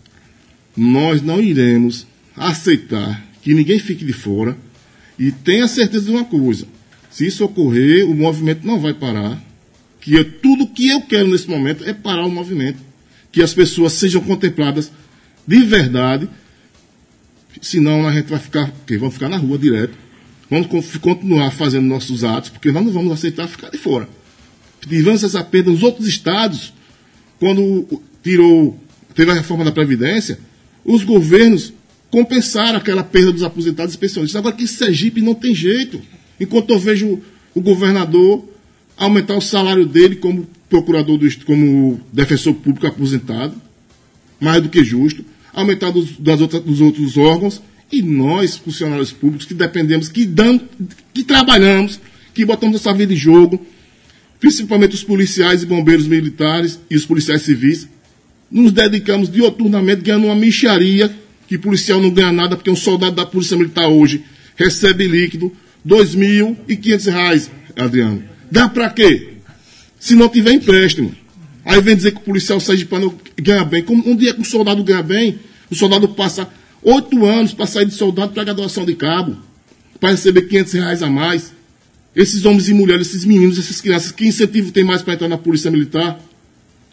Nós não iremos aceitar que ninguém fique de fora. E tenha certeza de uma coisa: se isso ocorrer, o movimento não vai parar. Que eu- tudo que eu quero nesse momento é parar o movimento. Que as pessoas sejam contempladas de verdade. Senão a gente vai ficar, que vamos ficar na rua direto. Vamos con- continuar fazendo nossos atos, porque nós não vamos aceitar ficar de fora. Tivemos essa perda nos outros estados, quando tirou, teve a reforma da Previdência, os governos compensaram aquela perda dos aposentados e pensionistas. Agora que Sergipe não tem jeito. Enquanto eu vejo o governador aumentar o salário dele como procurador do como defensor público aposentado, mais do que justo, aumentar dos, das outras, dos outros órgãos, e nós, funcionários públicos, que dependemos, que, damos, que trabalhamos, que botamos nossa vida em jogo, principalmente os policiais e bombeiros militares e os policiais civis, nos dedicamos dioturnamente ganhando uma micharia, que policial não ganha nada, porque um soldado da Polícia Militar hoje recebe líquido 2.500 reais, Adriano. Dá pra quê? Se não tiver empréstimo. Aí vem dizer que o policial sergipano ganha bem. Como um dia que um soldado ganha bem, o soldado passa oito anos para sair de soldado para graduação de cabo, para receber 500 reais a mais. Esses homens e mulheres, esses meninos, essas crianças, que incentivo tem mais para entrar na polícia militar?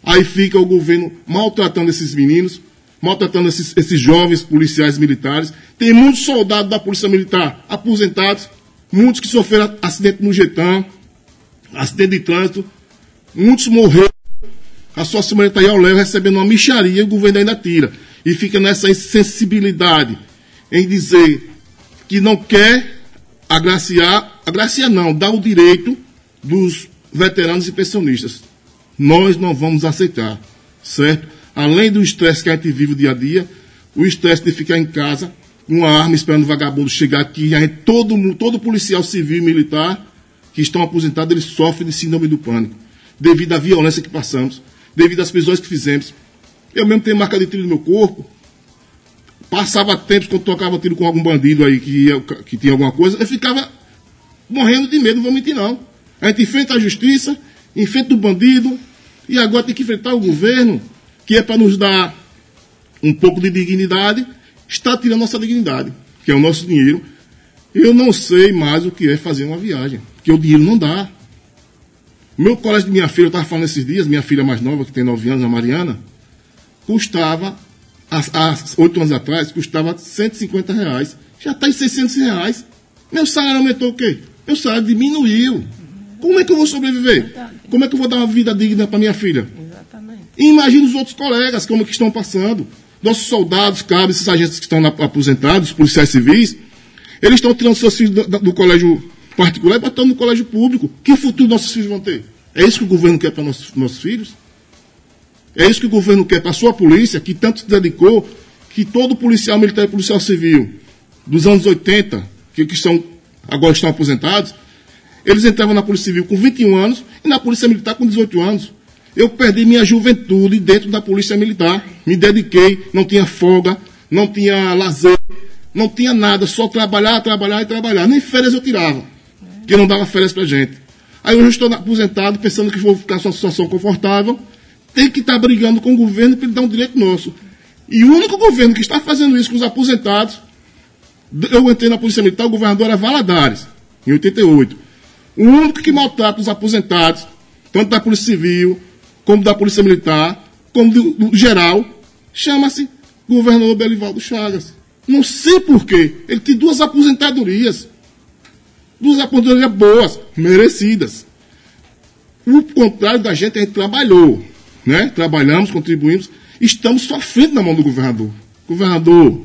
Aí fica o governo maltratando esses meninos, maltratando esses, esses jovens policiais militares. Tem muitos soldados da polícia militar aposentados, muitos que sofreram acidente no Getão, acidente de trânsito, muitos morreram. A sua semana está aí ao léu recebendo uma micharia e o governo ainda tira. E fica nessa insensibilidade em dizer que não quer agraciar, agraciar não, dar o direito dos veteranos e pensionistas. Nós não vamos aceitar, certo? Além do estresse que a gente vive o dia a dia, o estresse de ficar em casa, com uma arma esperando o vagabundo chegar aqui, todo, todo policial civil e militar que estão aposentados, eles sofrem de síndrome do pânico, devido à violência que passamos, devido às prisões que fizemos. Eu mesmo tenho marca de tiro no meu corpo, passava tempos quando tocava tiro com algum bandido aí que, ia- que tinha alguma coisa, eu ficava morrendo de medo, não vou mentir não. A gente enfrenta a justiça, enfrenta o bandido, e agora tem que enfrentar o governo, que é para nos dar um pouco de dignidade, está tirando nossa dignidade, que é o nosso dinheiro. Eu não sei mais o que é fazer uma viagem, porque o dinheiro não dá. Meu colégio de minha filha, eu estava falando esses dias, minha filha mais nova, que tem 9 anos, a Mariana, custava, há há oito anos atrás, custava 150 reais. Já está em 600 reais. Meu salário aumentou o quê? Meu salário diminuiu. Como é que eu vou sobreviver? Como é que eu vou dar uma vida digna para minha filha? E imagine os outros colegas, como é que estão passando. Nossos soldados, cabos, esses agentes que estão aposentados, policiais civis, eles estão tirando seus filhos do, do colégio particular e botando no colégio público. Que futuro nossos filhos vão ter? É isso que o governo quer para nossos, nossos filhos? É isso que o governo quer para a sua polícia, que tanto se dedicou, que todo policial militar e policial civil dos anos 80, que, que são, agora estão aposentados, eles entravam na Polícia Civil com 21 anos e na Polícia Militar com 18 anos. Eu perdi minha juventude dentro da Polícia Militar. Me dediquei, não tinha folga, não tinha lazer, não tinha nada, só trabalhar, trabalhar e trabalhar. Nem férias eu tirava, porque não dava férias pra gente. Aí eu estou aposentado, pensando que vou ficar numa situação confortável, tem que estar brigando com o governo para ele dar um direito nosso. E o único governo que está fazendo isso com os aposentados, eu entrei na Polícia Militar, o governador era Valadares, em 88. O único que maltrata os aposentados, tanto da Polícia Civil, como da Polícia Militar, como do, do geral, chama-se governador Belivaldo Chagas. Não sei porquê. Ele tem duas aposentadorias. Duas aposentadorias boas, merecidas. O contrário da gente, a gente trabalhou. Né? Trabalhamos, contribuímos. Estamos sofrendo na mão do governador. Governador,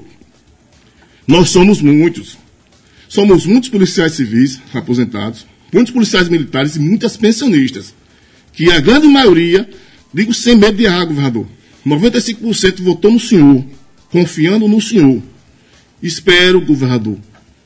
nós somos muitos. Somos muitos policiais civis aposentados, muitos policiais militares e muitas pensionistas. Que a grande maioria, digo sem medo de errar, governador, 95% votou no senhor, confiando no senhor. Espero, governador,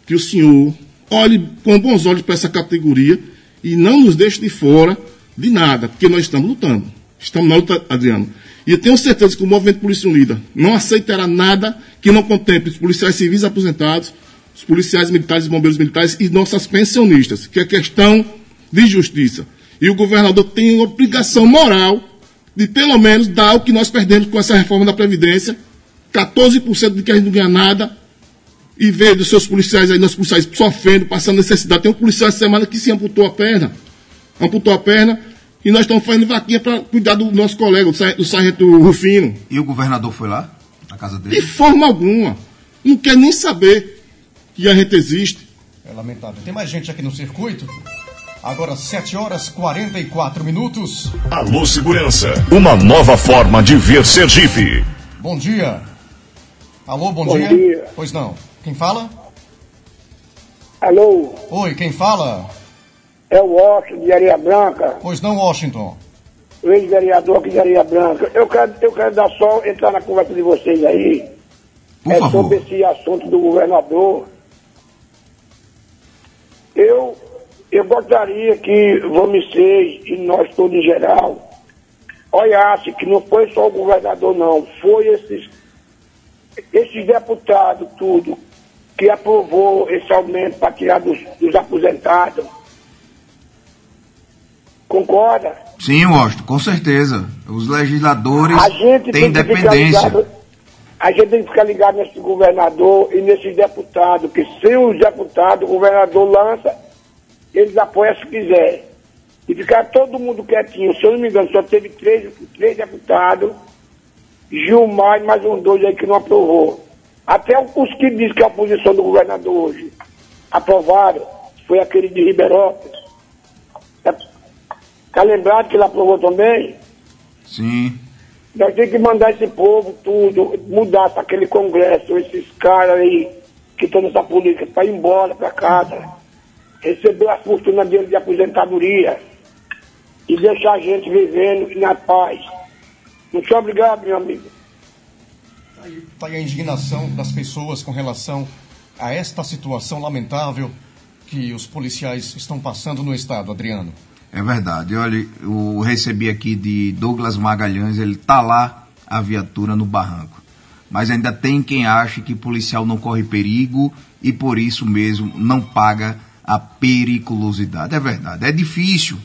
que o senhor olhe com bons olhos para essa categoria e não nos deixe de fora de nada, porque nós estamos lutando. Estamos na luta, Adriano. E eu tenho certeza que o Movimento Polícia Unida não aceitará nada que não contemple os policiais civis aposentados, os policiais militares e bombeiros militares e nossas pensionistas, que é questão de justiça. E o governador tem uma obrigação moral de, pelo menos, dar o que nós perdemos com essa reforma da Previdência, 14% de que a gente não ganha nada, e ver dos seus policiais aí, nossos policiais sofrendo, passando necessidade. Tem um policial essa semana que se amputou a perna. Amputou a perna. E nós estamos fazendo vaquinha para cuidar do nosso colega, do sargento, Rufino. E o governador foi lá? Na casa De dele? forma alguma. Não quer nem saber que a gente existe. É lamentável. Tem mais gente aqui no circuito? Agora 7 horas 44 minutos. Alô Segurança, uma nova forma de ver Sergipe. Bom dia. Alô, bom, Bom dia. dia. Pois não. Quem fala? Alô, Oi, quem fala? é o Washington de Areia Branca, Pois não, Washington. o ex-vereador aqui de Areia Branca. Eu quero, eu quero dar só entrar na conversa de vocês aí. Por é favor. sobre esse assunto do governador. Eu, eu gostaria que vocês e nós todos em geral olhassem que não foi só o governador não, foi esses, esses deputados tudo que aprovou esse aumento para tirar dos, dos aposentados. Concorda? Sim, Washington, com certeza. Os legisladores A gente têm tem que ficar independência. ligado, a gente tem que ficar ligado nesse governador e nesses deputados, que sem os deputados, o governador lança, eles apoiam se quiser. E ficar todo mundo quietinho. Se eu não me engano, só teve três, três deputados, Gilmar e mais uns dois aí que não aprovou. Até os que dizem que é a oposição do governador hoje aprovaram, foi aquele de Ribeirópolis. Tá, tá lembrado que ele aprovou também? Sim. Nós temos que mandar esse povo tudo, mudar para aquele congresso, esses caras aí que estão nessa política, para ir embora para casa, receber a fortuna dele de aposentadoria e deixar a gente vivendo na paz. Muito obrigado, meu amigo. Está aí a indignação das pessoas com relação a esta situação lamentável que os policiais estão passando no estado, Adriano. É verdade. Olha, eu recebi aqui de Douglas Magalhães, ele tá lá a viatura no barranco. Mas ainda tem quem ache que policial não corre perigo e por isso mesmo não paga a periculosidade. É verdade. É difícil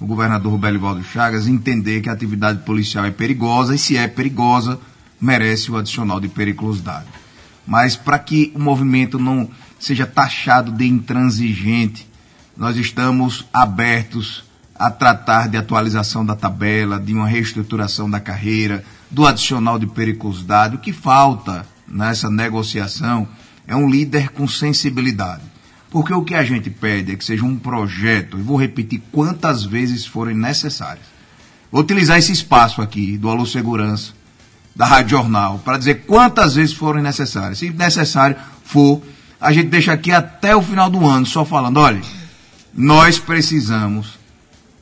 o governador Belivaldo Chagas entender que a atividade policial é perigosa e se é perigosa, merece o adicional de periculosidade. Mas para que o movimento não seja taxado de intransigente, nós estamos abertos a tratar de atualização da tabela, de uma reestruturação da carreira, do adicional de periculosidade. O que falta nessa negociação é um líder com sensibilidade. Porque o que a gente pede é que seja um projeto, e vou repetir quantas vezes forem necessárias. Vou utilizar esse espaço aqui do Alô Segurança, da Rádio Jornal, para dizer quantas vezes forem necessárias. Se necessário for, a gente deixa aqui até o final do ano só falando, olha, nós precisamos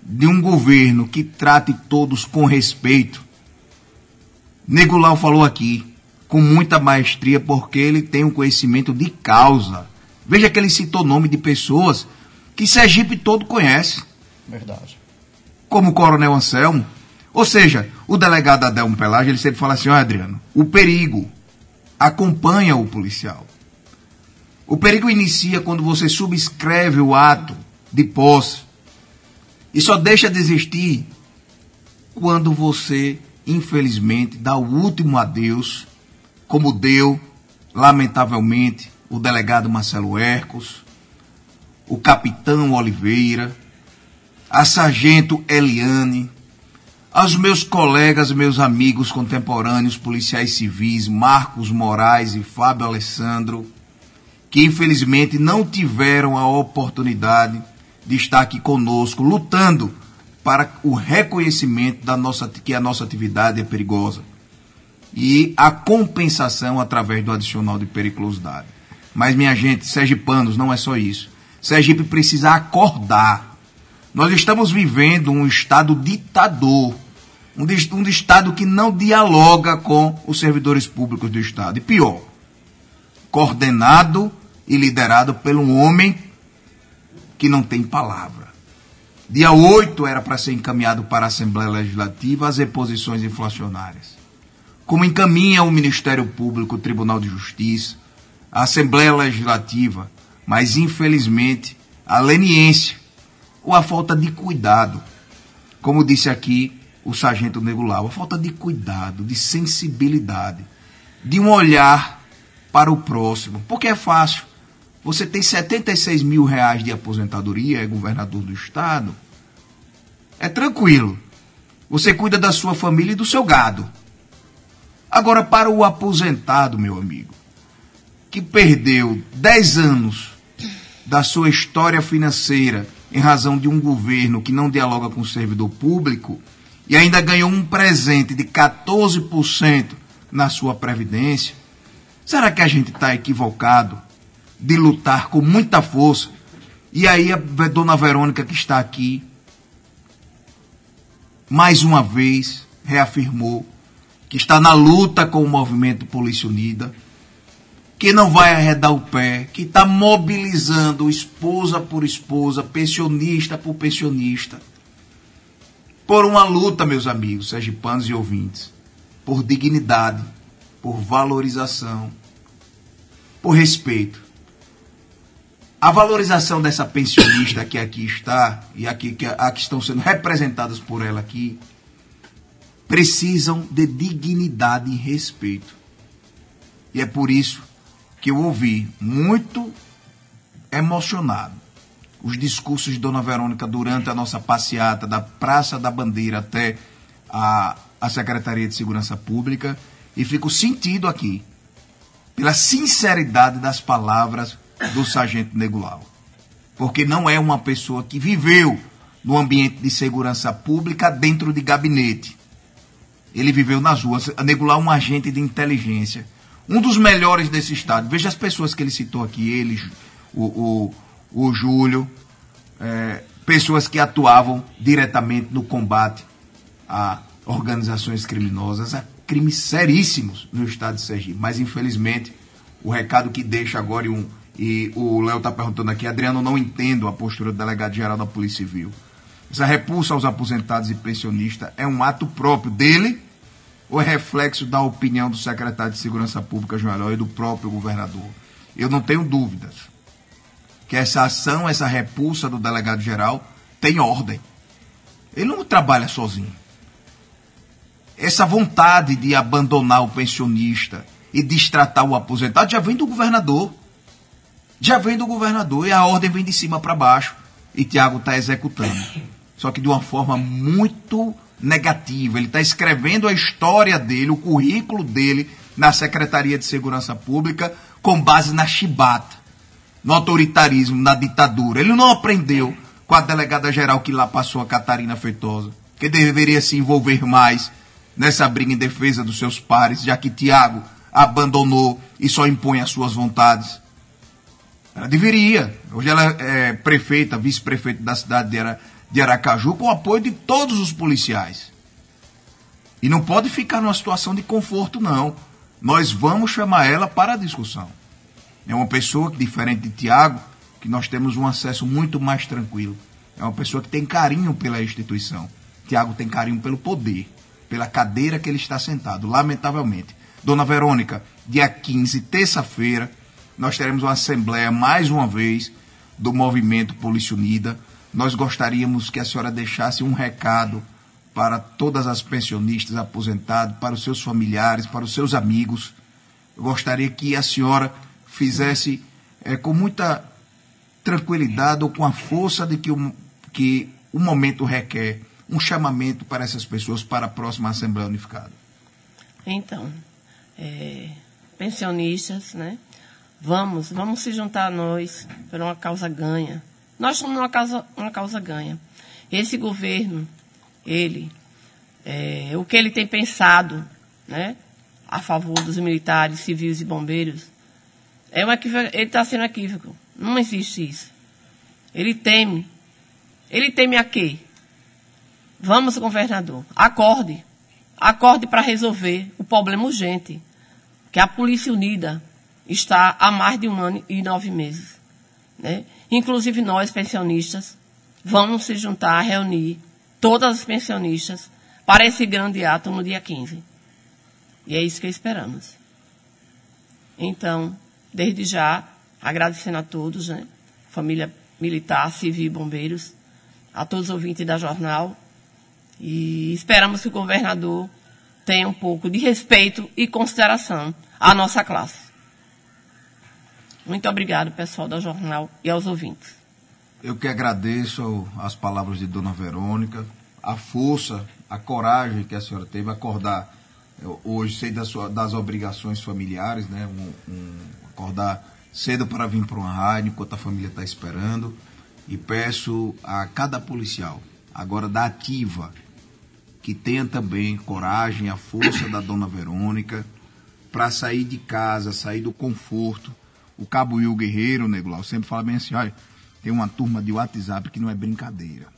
de um governo que trate todos com respeito. Negulau falou aqui com muita maestria porque ele tem um conhecimento de causa. Veja que ele citou nome de pessoas que Sergipe todo conhece. Verdade. Como o Coronel Anselmo. Ou seja, o delegado Adelmo Pelagem, ele sempre fala assim, ó Adriano, o perigo acompanha o policial. O perigo inicia quando você subscreve o ato de posse e só deixa de existir quando você, infelizmente, dá o último adeus, como deu, lamentavelmente, o delegado Marcelo Ercos, o capitão Oliveira, a sargento Eliane, aos meus colegas, meus amigos contemporâneos, policiais civis, Marcos Moraes e Fábio Alessandro, que infelizmente não tiveram a oportunidade de estar aqui conosco, lutando para o reconhecimento da nossa, que a nossa atividade é perigosa e a compensação através do adicional de periculosidade. Mas, minha gente, sergipanos, não é só isso. Sergipe precisa acordar. Nós estamos vivendo um estado ditador, um, um estado que não dialoga com os servidores públicos do estado. E pior, coordenado e liderado por um homem que não tem palavra. Dia 8 era para ser encaminhado para a Assembleia Legislativa as reposições inflacionárias. Como encaminha o Ministério Público, o Tribunal de Justiça, a Assembleia Legislativa, mas infelizmente a leniência ou a falta de cuidado, como disse aqui o sargento Negulau, a falta de cuidado, de sensibilidade, de um olhar para o próximo, porque é fácil você tem 76 mil reais de aposentadoria, é governador do estado. É tranquilo. Você cuida da sua família e do seu gado. Agora, para o aposentado, meu amigo, que perdeu 10 anos da sua história financeira em razão de um governo que não dialoga com o servidor público e ainda ganhou um presente de 14% na sua previdência, será que a gente está equivocado de lutar com muita força. E aí a dona Verônica que está aqui, mais uma vez, reafirmou que está na luta com o movimento Polícia Unida, que não vai arredar o pé, que está mobilizando esposa por esposa, pensionista por pensionista, por uma luta, meus amigos, sergipanos e ouvintes, por dignidade, por valorização, por respeito. A valorização dessa pensionista que aqui está e aqui que, a, que estão sendo representadas por ela aqui precisam de dignidade e respeito. E é por isso que eu ouvi muito emocionado os discursos de Dona Verônica durante a nossa passeata da Praça da Bandeira até a, a Secretaria de Segurança Pública e fico sentido aqui pela sinceridade das palavras do sargento Negulau. Porque não é uma pessoa que viveu no ambiente de segurança pública dentro de gabinete. Ele viveu nas ruas. Negulau é um agente de inteligência. Um dos melhores desse estado. Veja as pessoas que ele citou aqui. Ele, o, o, o Júlio. É, pessoas que atuavam diretamente no combate a, organizações criminosas, há crimes seríssimos no estado de Sergipe. Mas, infelizmente, o recado que deixa agora, e, um, e o Léo está perguntando aqui, Adriano, não entendo a postura do delegado-geral da Polícia Civil. Essa repulsa aos aposentados e pensionistas é um ato próprio dele ou é reflexo da opinião do secretário de Segurança Pública, João Eloy, e do próprio governador? Eu não tenho dúvidas que essa ação, essa repulsa do delegado-geral tem ordem. Ele não trabalha sozinho. Essa vontade de abandonar o pensionista e destratar o aposentado já vem do governador. Já vem do governador e a ordem vem de cima para baixo. E Tiago está executando. Só que de uma forma muito negativa. Ele está escrevendo a história dele, o currículo dele na Secretaria de Segurança Pública com base na chibata, no autoritarismo, na ditadura. Ele não aprendeu com a delegada geral que lá passou, a Catarina Feitosa, que deveria se envolver mais nessa briga em defesa dos seus pares, já que Tiago abandonou e só impõe as suas vontades. Ela deveria. Hoje ela é prefeita, vice-prefeita da cidade de Aracaju, com o apoio de todos os policiais. E não pode ficar numa situação de conforto, não. Nós vamos chamar ela para a discussão. É uma pessoa que, diferente de Tiago, que nós temos um acesso muito mais tranquilo. É uma pessoa que tem carinho pela instituição. Tiago tem carinho pelo poder, pela cadeira que ele está sentado, lamentavelmente. Dona Verônica, dia 15, terça-feira, nós teremos uma assembleia mais uma vez do movimento Polícia Unida. Nós gostaríamos que a senhora deixasse um recado para todas as pensionistas aposentadas, para os seus familiares, para os seus amigos. Eu gostaria que a senhora fizesse é, com muita tranquilidade ou com a força de que o, que o momento requer um chamamento para essas pessoas para a próxima Assembleia Unificada? Então, é, pensionistas, né? Vamos, vamos se juntar a nós por uma causa ganha. Nós somos uma causa, uma causa ganha. Esse governo, ele, é, o que ele tem pensado, né? A favor dos militares, civis e bombeiros, é um equívoco, ele está sendo equívoco. Não existe isso. Ele teme. Ele teme a quê? Vamos, governador, acorde. Acorde para resolver o problema urgente. Que a Polícia Unida está há mais de um ano e nove meses. Né? Inclusive nós, pensionistas, vamos se juntar, reunir todas as pensionistas para esse grande ato no dia 15. E é isso que esperamos. Então, desde já, agradecendo a todos, né? família militar, civil, bombeiros, a todos os ouvintes da jornal. E esperamos que o governador tenha um pouco de respeito e consideração à nossa classe. Muito obrigado, pessoal da jornal e aos ouvintes. Eu que agradeço as palavras de Dona Verônica, a força, a coragem que a senhora teve, acordar hoje, sei das, sua, das obrigações familiares, né? Um, um, acordar cedo para vir para uma rádio enquanto a família está esperando. E peço a cada policial, agora da ativa, que tenha também coragem, a força da dona Verônica, para sair de casa, sair do conforto. O Cabo Will Guerreiro, Neglau, sempre fala bem assim, olha, tem uma turma de WhatsApp que não é brincadeira.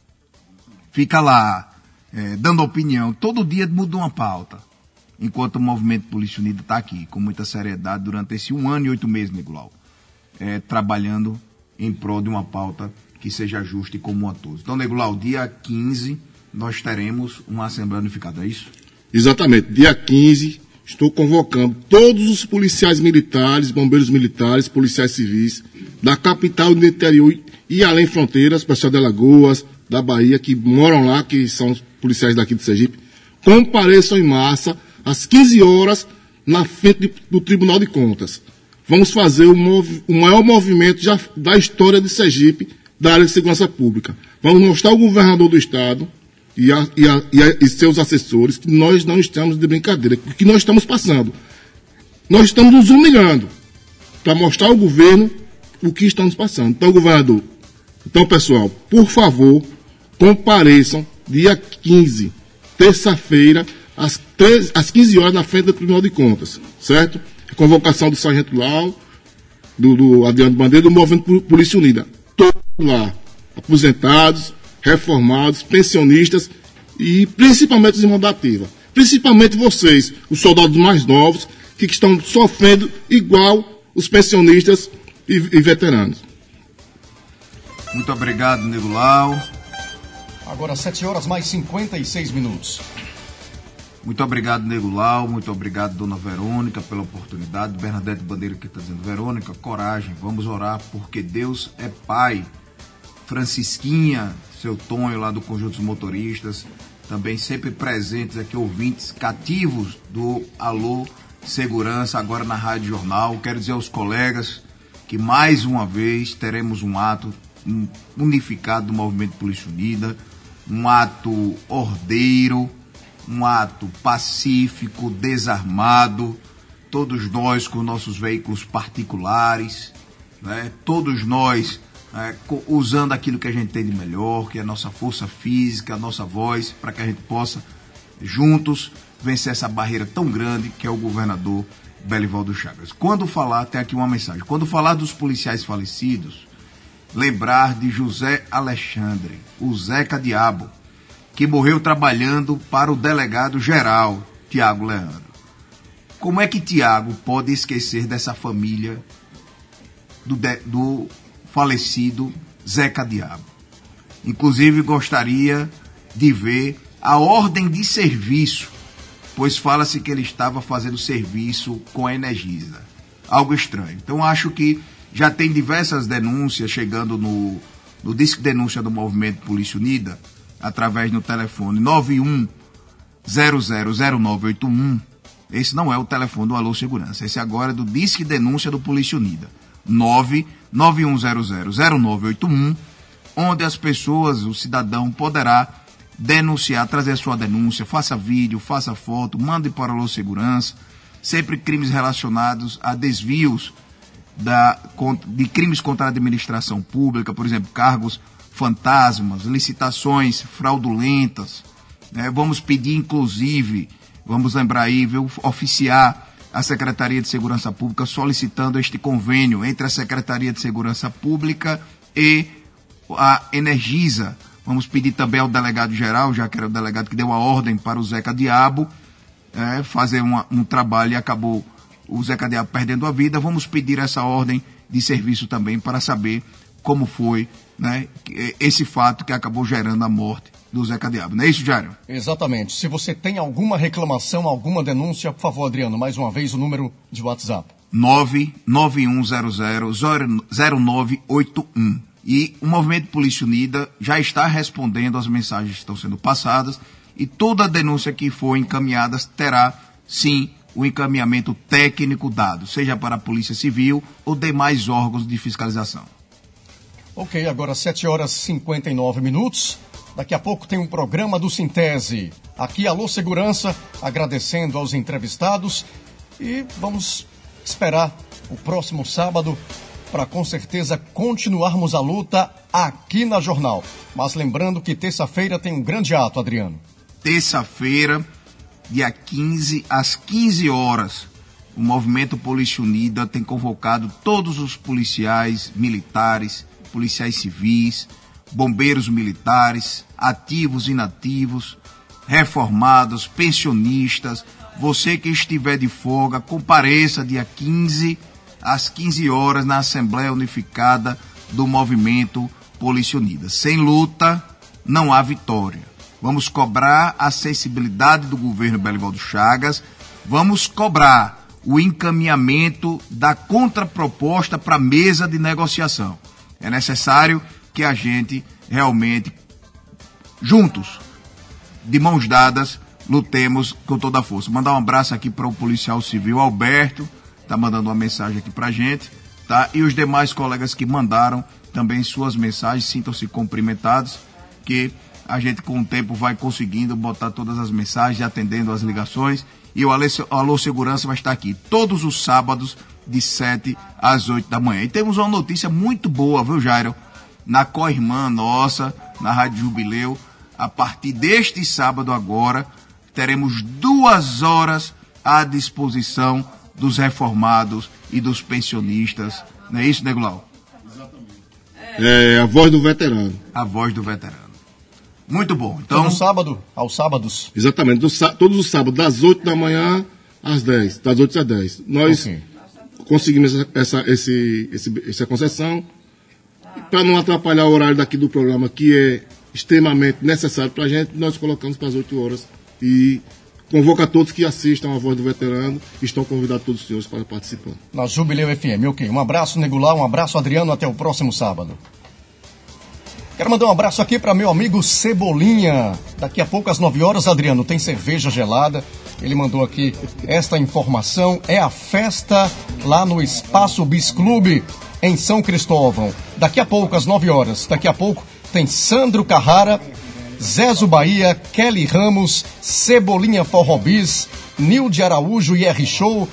Fica lá, é, dando opinião, todo dia muda uma pauta. Enquanto o movimento Polícia Unida está aqui, com muita seriedade, durante esse um ano e oito meses, Neglau é, trabalhando em prol de uma pauta que seja justa e comum a todos. Então, Negulau, dia 15 nós teremos uma Assembleia Unificada, é isso? Exatamente. Dia 15 estou convocando todos os policiais militares, bombeiros militares, policiais civis da capital do interior e além fronteiras, pessoal de Alagoas, da Bahia, que moram lá, que são policiais daqui de Sergipe, compareçam em massa às 15 horas na frente do Tribunal de Contas vamos fazer o, mov, o maior movimento já, da história de Sergipe da área de segurança pública. Vamos mostrar ao governador do Estado e, a, e, a, e, a, e seus assessores que nós não estamos de brincadeira, que nós estamos passando. Nós estamos nos humilhando para mostrar ao governo o que estamos passando. Então, governador, então, pessoal, por favor, compareçam dia 15, terça-feira, às, às 15 horas, na frente do Tribunal de Contas, certo? convocação do Sargento Lau, do, do Adriano Bandeira, do Movimento Polícia Unida. Todos lá, aposentados, reformados, pensionistas e principalmente os irmãos da ativa. Principalmente vocês, os soldados mais novos, que estão sofrendo igual os pensionistas e, e veteranos. Muito obrigado, Nego Lau. Agora 7 horas mais 56 minutos. Muito obrigado, Nego Lau. Muito obrigado, Dona Verônica, pela oportunidade. Bernadette Bandeira que está dizendo, Verônica, coragem, vamos orar, porque Deus é Pai. Francisquinha, seu Tonho lá do Conjunto dos Motoristas, também sempre presentes aqui, ouvintes cativos do Alô Segurança, agora na Rádio Jornal. Quero dizer aos colegas que mais uma vez teremos um ato unificado do Movimento Polícia Unida, um ato ordeiro, um ato pacífico, desarmado, todos nós com nossos veículos particulares, né? todos nós é, usando aquilo que a gente tem de melhor, que é a nossa força física, a nossa voz, para que a gente possa, juntos, vencer essa barreira tão grande que é o governador Belivaldo Chagas. Quando falar, tem aqui uma mensagem, quando falar dos policiais falecidos, lembrar de José Alexandre, o Zeca Diabo, que morreu trabalhando para o delegado geral, Tiago Leandro. Como é que Tiago pode esquecer dessa família do, de, do falecido Zeca Diabo. Inclusive gostaria de ver a ordem de serviço, pois fala-se que ele estava fazendo serviço com a Energisa. Algo estranho. Então acho que já tem diversas denúncias chegando no, no disco denúncia do Movimento Polícia Unida, através do telefone 91000981. Esse não é o telefone do Alô Segurança, esse agora é do Disque Denúncia do Polícia Unida. 991000981, onde as pessoas, o cidadão poderá denunciar, trazer sua denúncia, faça vídeo, faça foto, mande para a Segurança, sempre crimes relacionados a desvios da, de crimes contra a administração pública, por exemplo, cargos fantasmas, licitações fraudulentas. Né? Vamos pedir, inclusive, vamos lembrar aí, viu, oficiar a Secretaria de Segurança Pública solicitando este convênio entre a Secretaria de Segurança Pública e a Energisa. Vamos pedir também ao delegado geral, já que era o delegado que deu a ordem para o Zeca Diabo é, fazer uma, um trabalho e acabou o Zeca Diabo perdendo a vida. Vamos pedir essa ordem de serviço também para saber como foi né, esse fato que acabou gerando a morte do Zeca Diabo. Não é isso, Jário? Exatamente. Se você tem alguma reclamação, alguma denúncia, por favor, Adriano, mais uma vez o número de WhatsApp. 991000981. E o Movimento Polícia Unida já está respondendo às mensagens que estão sendo passadas e toda denúncia que for encaminhada terá, sim, o encaminhamento técnico dado, seja para a Polícia Civil ou demais órgãos de fiscalização. Ok, agora 7 horas e 59 minutos. Daqui a pouco tem um programa do Sintese. Aqui, Alô Segurança, agradecendo aos entrevistados e vamos esperar o próximo sábado para com certeza continuarmos a luta aqui na Jornal. Mas lembrando que terça-feira tem um grande ato, Adriano. Terça-feira, dia 15, às 15 horas, o Movimento Polícia Unida tem convocado todos os policiais militares, policiais civis, bombeiros militares, ativos e inativos, reformados, pensionistas, você que estiver de folga, compareça dia 15 às 15 horas na Assembleia Unificada do Movimento Polícia Unida. Sem luta, não há vitória. Vamos cobrar a sensibilidade do governo Belivaldo Chagas, vamos cobrar o encaminhamento da contraproposta para a mesa de negociação. É necessário que a gente realmente, juntos, de mãos dadas, lutemos com toda a força. Mandar um abraço aqui para o policial civil Alberto, tá mandando uma mensagem aqui para a gente, tá? E os demais colegas que mandaram também suas mensagens, sintam-se cumprimentados, que a gente com o tempo vai conseguindo botar todas as mensagens, atendendo as ligações. E o Alô Segurança vai estar aqui todos os sábados, de 7 às 8 da manhã. E temos uma notícia muito boa, viu, Jairo? Na co-irmã nossa, na Rádio Jubileu, a partir deste sábado agora, teremos duas horas à disposição dos reformados e dos pensionistas. Não é isso, Negulau? Exatamente. É a voz do veterano. A voz do veterano. Muito bom. Então, Todo sábado, aos sábados. Exatamente, todos os sábados, das 8 da manhã às 10. Das 8 às 10. Nós Ok. conseguimos essa, essa, esse, esse- essa concessão para não atrapalhar o horário daqui do programa, que é extremamente necessário para a gente, nós colocamos para as 8 horas e convoca a todos que assistam a Voz do Veterano estão convidados todos os senhores para participar. Na Jubileu FM. Ok. Um abraço, Negular. Um abraço, Adriano. Até o próximo sábado. Quero mandar um abraço aqui para meu amigo Cebolinha. Daqui a pouco, às 9 horas, Adriano, tem cerveja gelada. Ele mandou aqui esta informação. É a festa lá no Espaço Bis Clube, em São Cristóvão. Daqui a pouco, às 9 horas. Daqui a pouco, tem Sandro Carrara, Zezo Bahia, Kelly Ramos, Cebolinha Forrobis, Nilde Araújo e R Show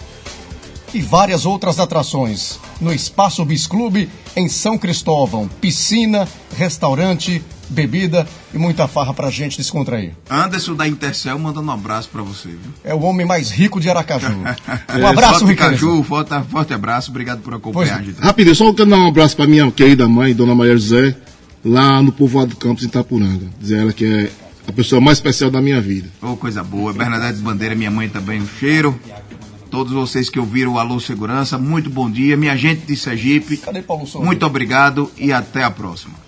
e várias outras atrações no Espaço Bis Clube em São Cristóvão. Piscina, restaurante, bebida e muita farra pra gente descontrair. Anderson da Intercel mandando um abraço para você, viu? É o homem mais rico de Aracaju. É, Um abraço, forte Ricardo. Caju, forte, forte abraço, obrigado por acompanhar a gente. Rapidinho, só quero dar um abraço para minha querida mãe, Dona Maria José, lá no Povoado Campos, em Itapuranga. Dizer ela que é a pessoa mais especial da minha vida. Ô, coisa boa. Bernadette Bandeira, minha mãe também no cheiro. Todos vocês que ouviram o Alô Segurança, muito bom dia. Minha gente de Sergipe, Cadê Paulo muito obrigado e até a próxima.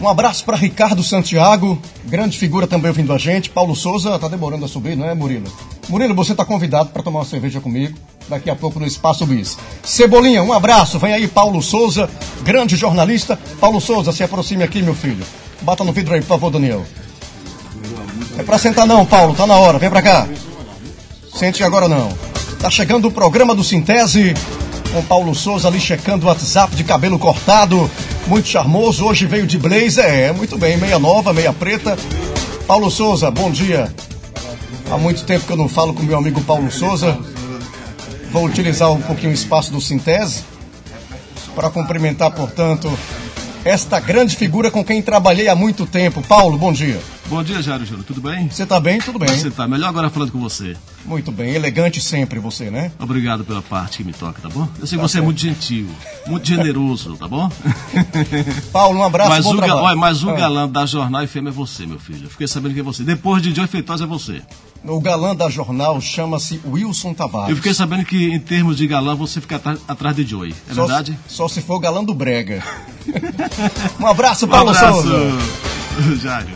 Um abraço para Ricardo Santiago, grande figura também ouvindo a gente. Paulo Souza tá demorando a subir, não é, Murilo? Murilo, você tá convidado para tomar uma cerveja comigo daqui a pouco no Espaço Bis. Cebolinha, um abraço. Vem aí Paulo Souza, grande jornalista. Paulo Souza, se aproxime aqui, meu filho. Bata no vidro aí, por favor, Daniel. É pra sentar não, Paulo, tá na hora. Vem pra cá. Sente agora não. Tá chegando o programa do Sintese com Paulo Souza ali checando o WhatsApp de cabelo cortado. Muito charmoso. Hoje veio de blazer. É, muito bem. Meia nova, meia preta. Paulo Souza, bom dia. Há muito tempo que eu não falo com meu amigo Paulo Souza. Vou utilizar um pouquinho o espaço do Sintese para cumprimentar, portanto, esta grande figura com quem trabalhei há muito tempo. Paulo, bom dia. Bom dia, Jairo Júnior. Tudo bem? Você tá bem? Tudo bem. Como você tá? Melhor agora falando com você. Muito bem, elegante sempre você, né? Obrigado pela parte que me toca, tá bom? Eu sei que Tá você é muito gentil, muito generoso, tá bom? Paulo, um abraço, mas o, ga- olha, mas o Ah. galã da Jornal FM é você, meu filho. Eu fiquei sabendo que é você. Depois de Joy Feitosa é você. O galã da jornal chama-se Wilson Tavares. Eu fiquei sabendo que, em termos de galã, você fica atrás de Joy. É Só- verdade? Só se for o galã do Brega. um abraço, Um Paulo abraço, Souza. Jairo.